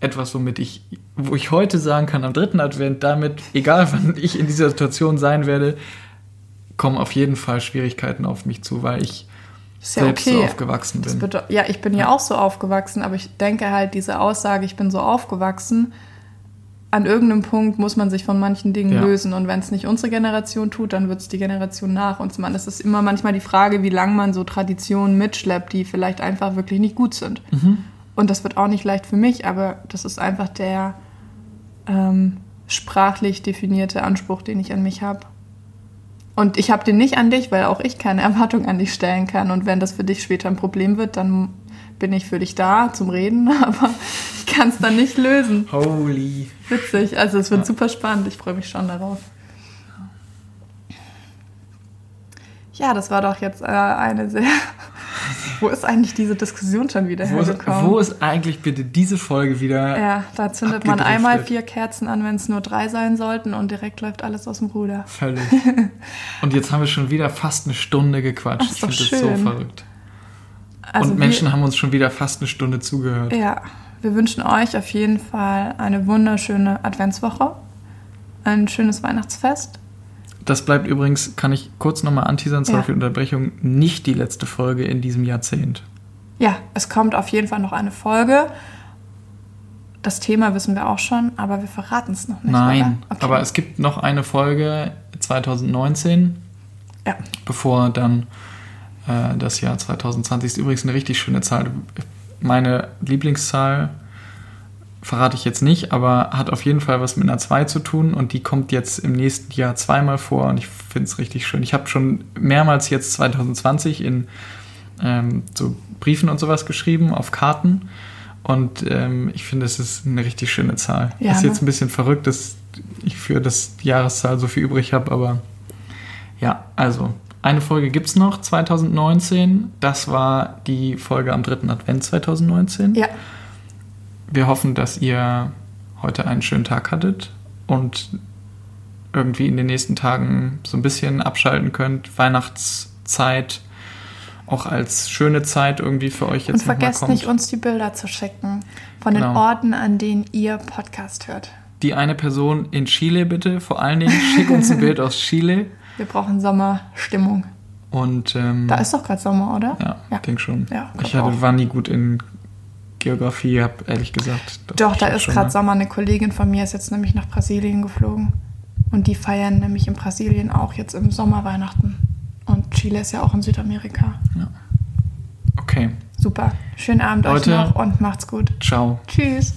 Speaker 2: etwas, womit ich, wo ich heute sagen kann, am dritten Advent, damit, egal wann <laughs> ich in dieser Situation sein werde, kommen auf jeden Fall Schwierigkeiten auf mich zu, weil ich ja selbst okay. so aufgewachsen bin.
Speaker 1: ja, ich bin ja. ja auch so aufgewachsen, aber ich denke halt, diese Aussage, ich bin so aufgewachsen, an irgendeinem Punkt muss man sich von manchen Dingen ja. lösen. Und wenn es nicht unsere Generation tut, dann wird es die Generation nach uns machen. Das ist immer manchmal die Frage, wie lange man so Traditionen mitschleppt, die vielleicht einfach wirklich nicht gut sind. Mhm. Und das wird auch nicht leicht für mich, aber das ist einfach der ähm, sprachlich definierte Anspruch, den ich an mich habe. Und ich habe den nicht an dich, weil auch ich keine <laughs> Erwartung an dich stellen kann. Und wenn das für dich später ein Problem wird, dann bin ich für dich da zum Reden, <laughs> aber ich kann es dann nicht lösen.
Speaker 2: Holy.
Speaker 1: Witzig, also es wird ja. super spannend, ich freue mich schon darauf. Ja, das war doch jetzt äh, eine sehr. <laughs> wo ist eigentlich diese Diskussion schon wieder
Speaker 2: wo hergekommen? Ist, wo ist eigentlich bitte diese Folge wieder?
Speaker 1: Ja, da zündet man einmal vier Kerzen an, wenn es nur drei sein sollten und direkt läuft alles aus dem Ruder.
Speaker 2: Völlig. <laughs> und jetzt haben wir schon wieder fast eine Stunde gequatscht. Ach, ich finde das so verrückt. Also und Menschen wir, haben uns schon wieder fast eine Stunde zugehört.
Speaker 1: Ja, wir wünschen euch auf jeden Fall eine wunderschöne Adventswoche, ein schönes Weihnachtsfest.
Speaker 2: Das bleibt übrigens, kann ich kurz nochmal anteasern, sorry ja. für die Unterbrechung, nicht die letzte Folge in diesem Jahrzehnt.
Speaker 1: Ja, es kommt auf jeden Fall noch eine Folge. Das Thema wissen wir auch schon, aber wir verraten es noch nicht.
Speaker 2: Nein, okay. aber es gibt noch eine Folge 2019,
Speaker 1: ja.
Speaker 2: bevor dann äh, das Jahr 2020 ist übrigens eine richtig schöne Zahl. Meine Lieblingszahl verrate ich jetzt nicht, aber hat auf jeden Fall was mit einer 2 zu tun und die kommt jetzt im nächsten Jahr zweimal vor und ich finde es richtig schön. Ich habe schon mehrmals jetzt 2020 in ähm, so Briefen und sowas geschrieben, auf Karten und ähm, ich finde, es ist eine richtig schöne Zahl. Ja, ist jetzt ne? ein bisschen verrückt, dass ich für das Jahreszahl so viel übrig habe, aber ja, also Eine Folge gibt es noch, 2019. Das war die Folge am 3. Advent 2019.
Speaker 1: Ja.
Speaker 2: Wir hoffen, dass ihr heute einen schönen Tag hattet und irgendwie in den nächsten Tagen so ein bisschen abschalten könnt. Weihnachtszeit auch als schöne Zeit irgendwie für euch jetzt
Speaker 1: Und vergesst nicht, uns die Bilder zu schicken von den
Speaker 2: Genau.
Speaker 1: Orten, an denen ihr Podcast hört.
Speaker 2: Die eine Person in Chile bitte, vor allen Dingen, schick uns ein <laughs> Bild aus Chile.
Speaker 1: Wir brauchen Sommerstimmung.
Speaker 2: Und ähm,
Speaker 1: Da ist doch gerade Sommer, oder?
Speaker 2: ja,
Speaker 1: Ja.
Speaker 2: denke schon.
Speaker 1: Ja,
Speaker 2: ich hatte,
Speaker 1: auch.
Speaker 2: war nie gut in Geografie, habe ehrlich gesagt. das
Speaker 1: Doch, da ist gerade? Sommer. Eine Kollegin von mir ist jetzt nämlich nach Brasilien geflogen. Und die feiern nämlich in Brasilien auch jetzt im Sommer Weihnachten. Und Chile ist ja auch in Südamerika.
Speaker 2: Okay,
Speaker 1: Super. Schönen Abend euch
Speaker 2: Leute.
Speaker 1: noch und macht's gut.
Speaker 2: ciao.
Speaker 1: Tschüss.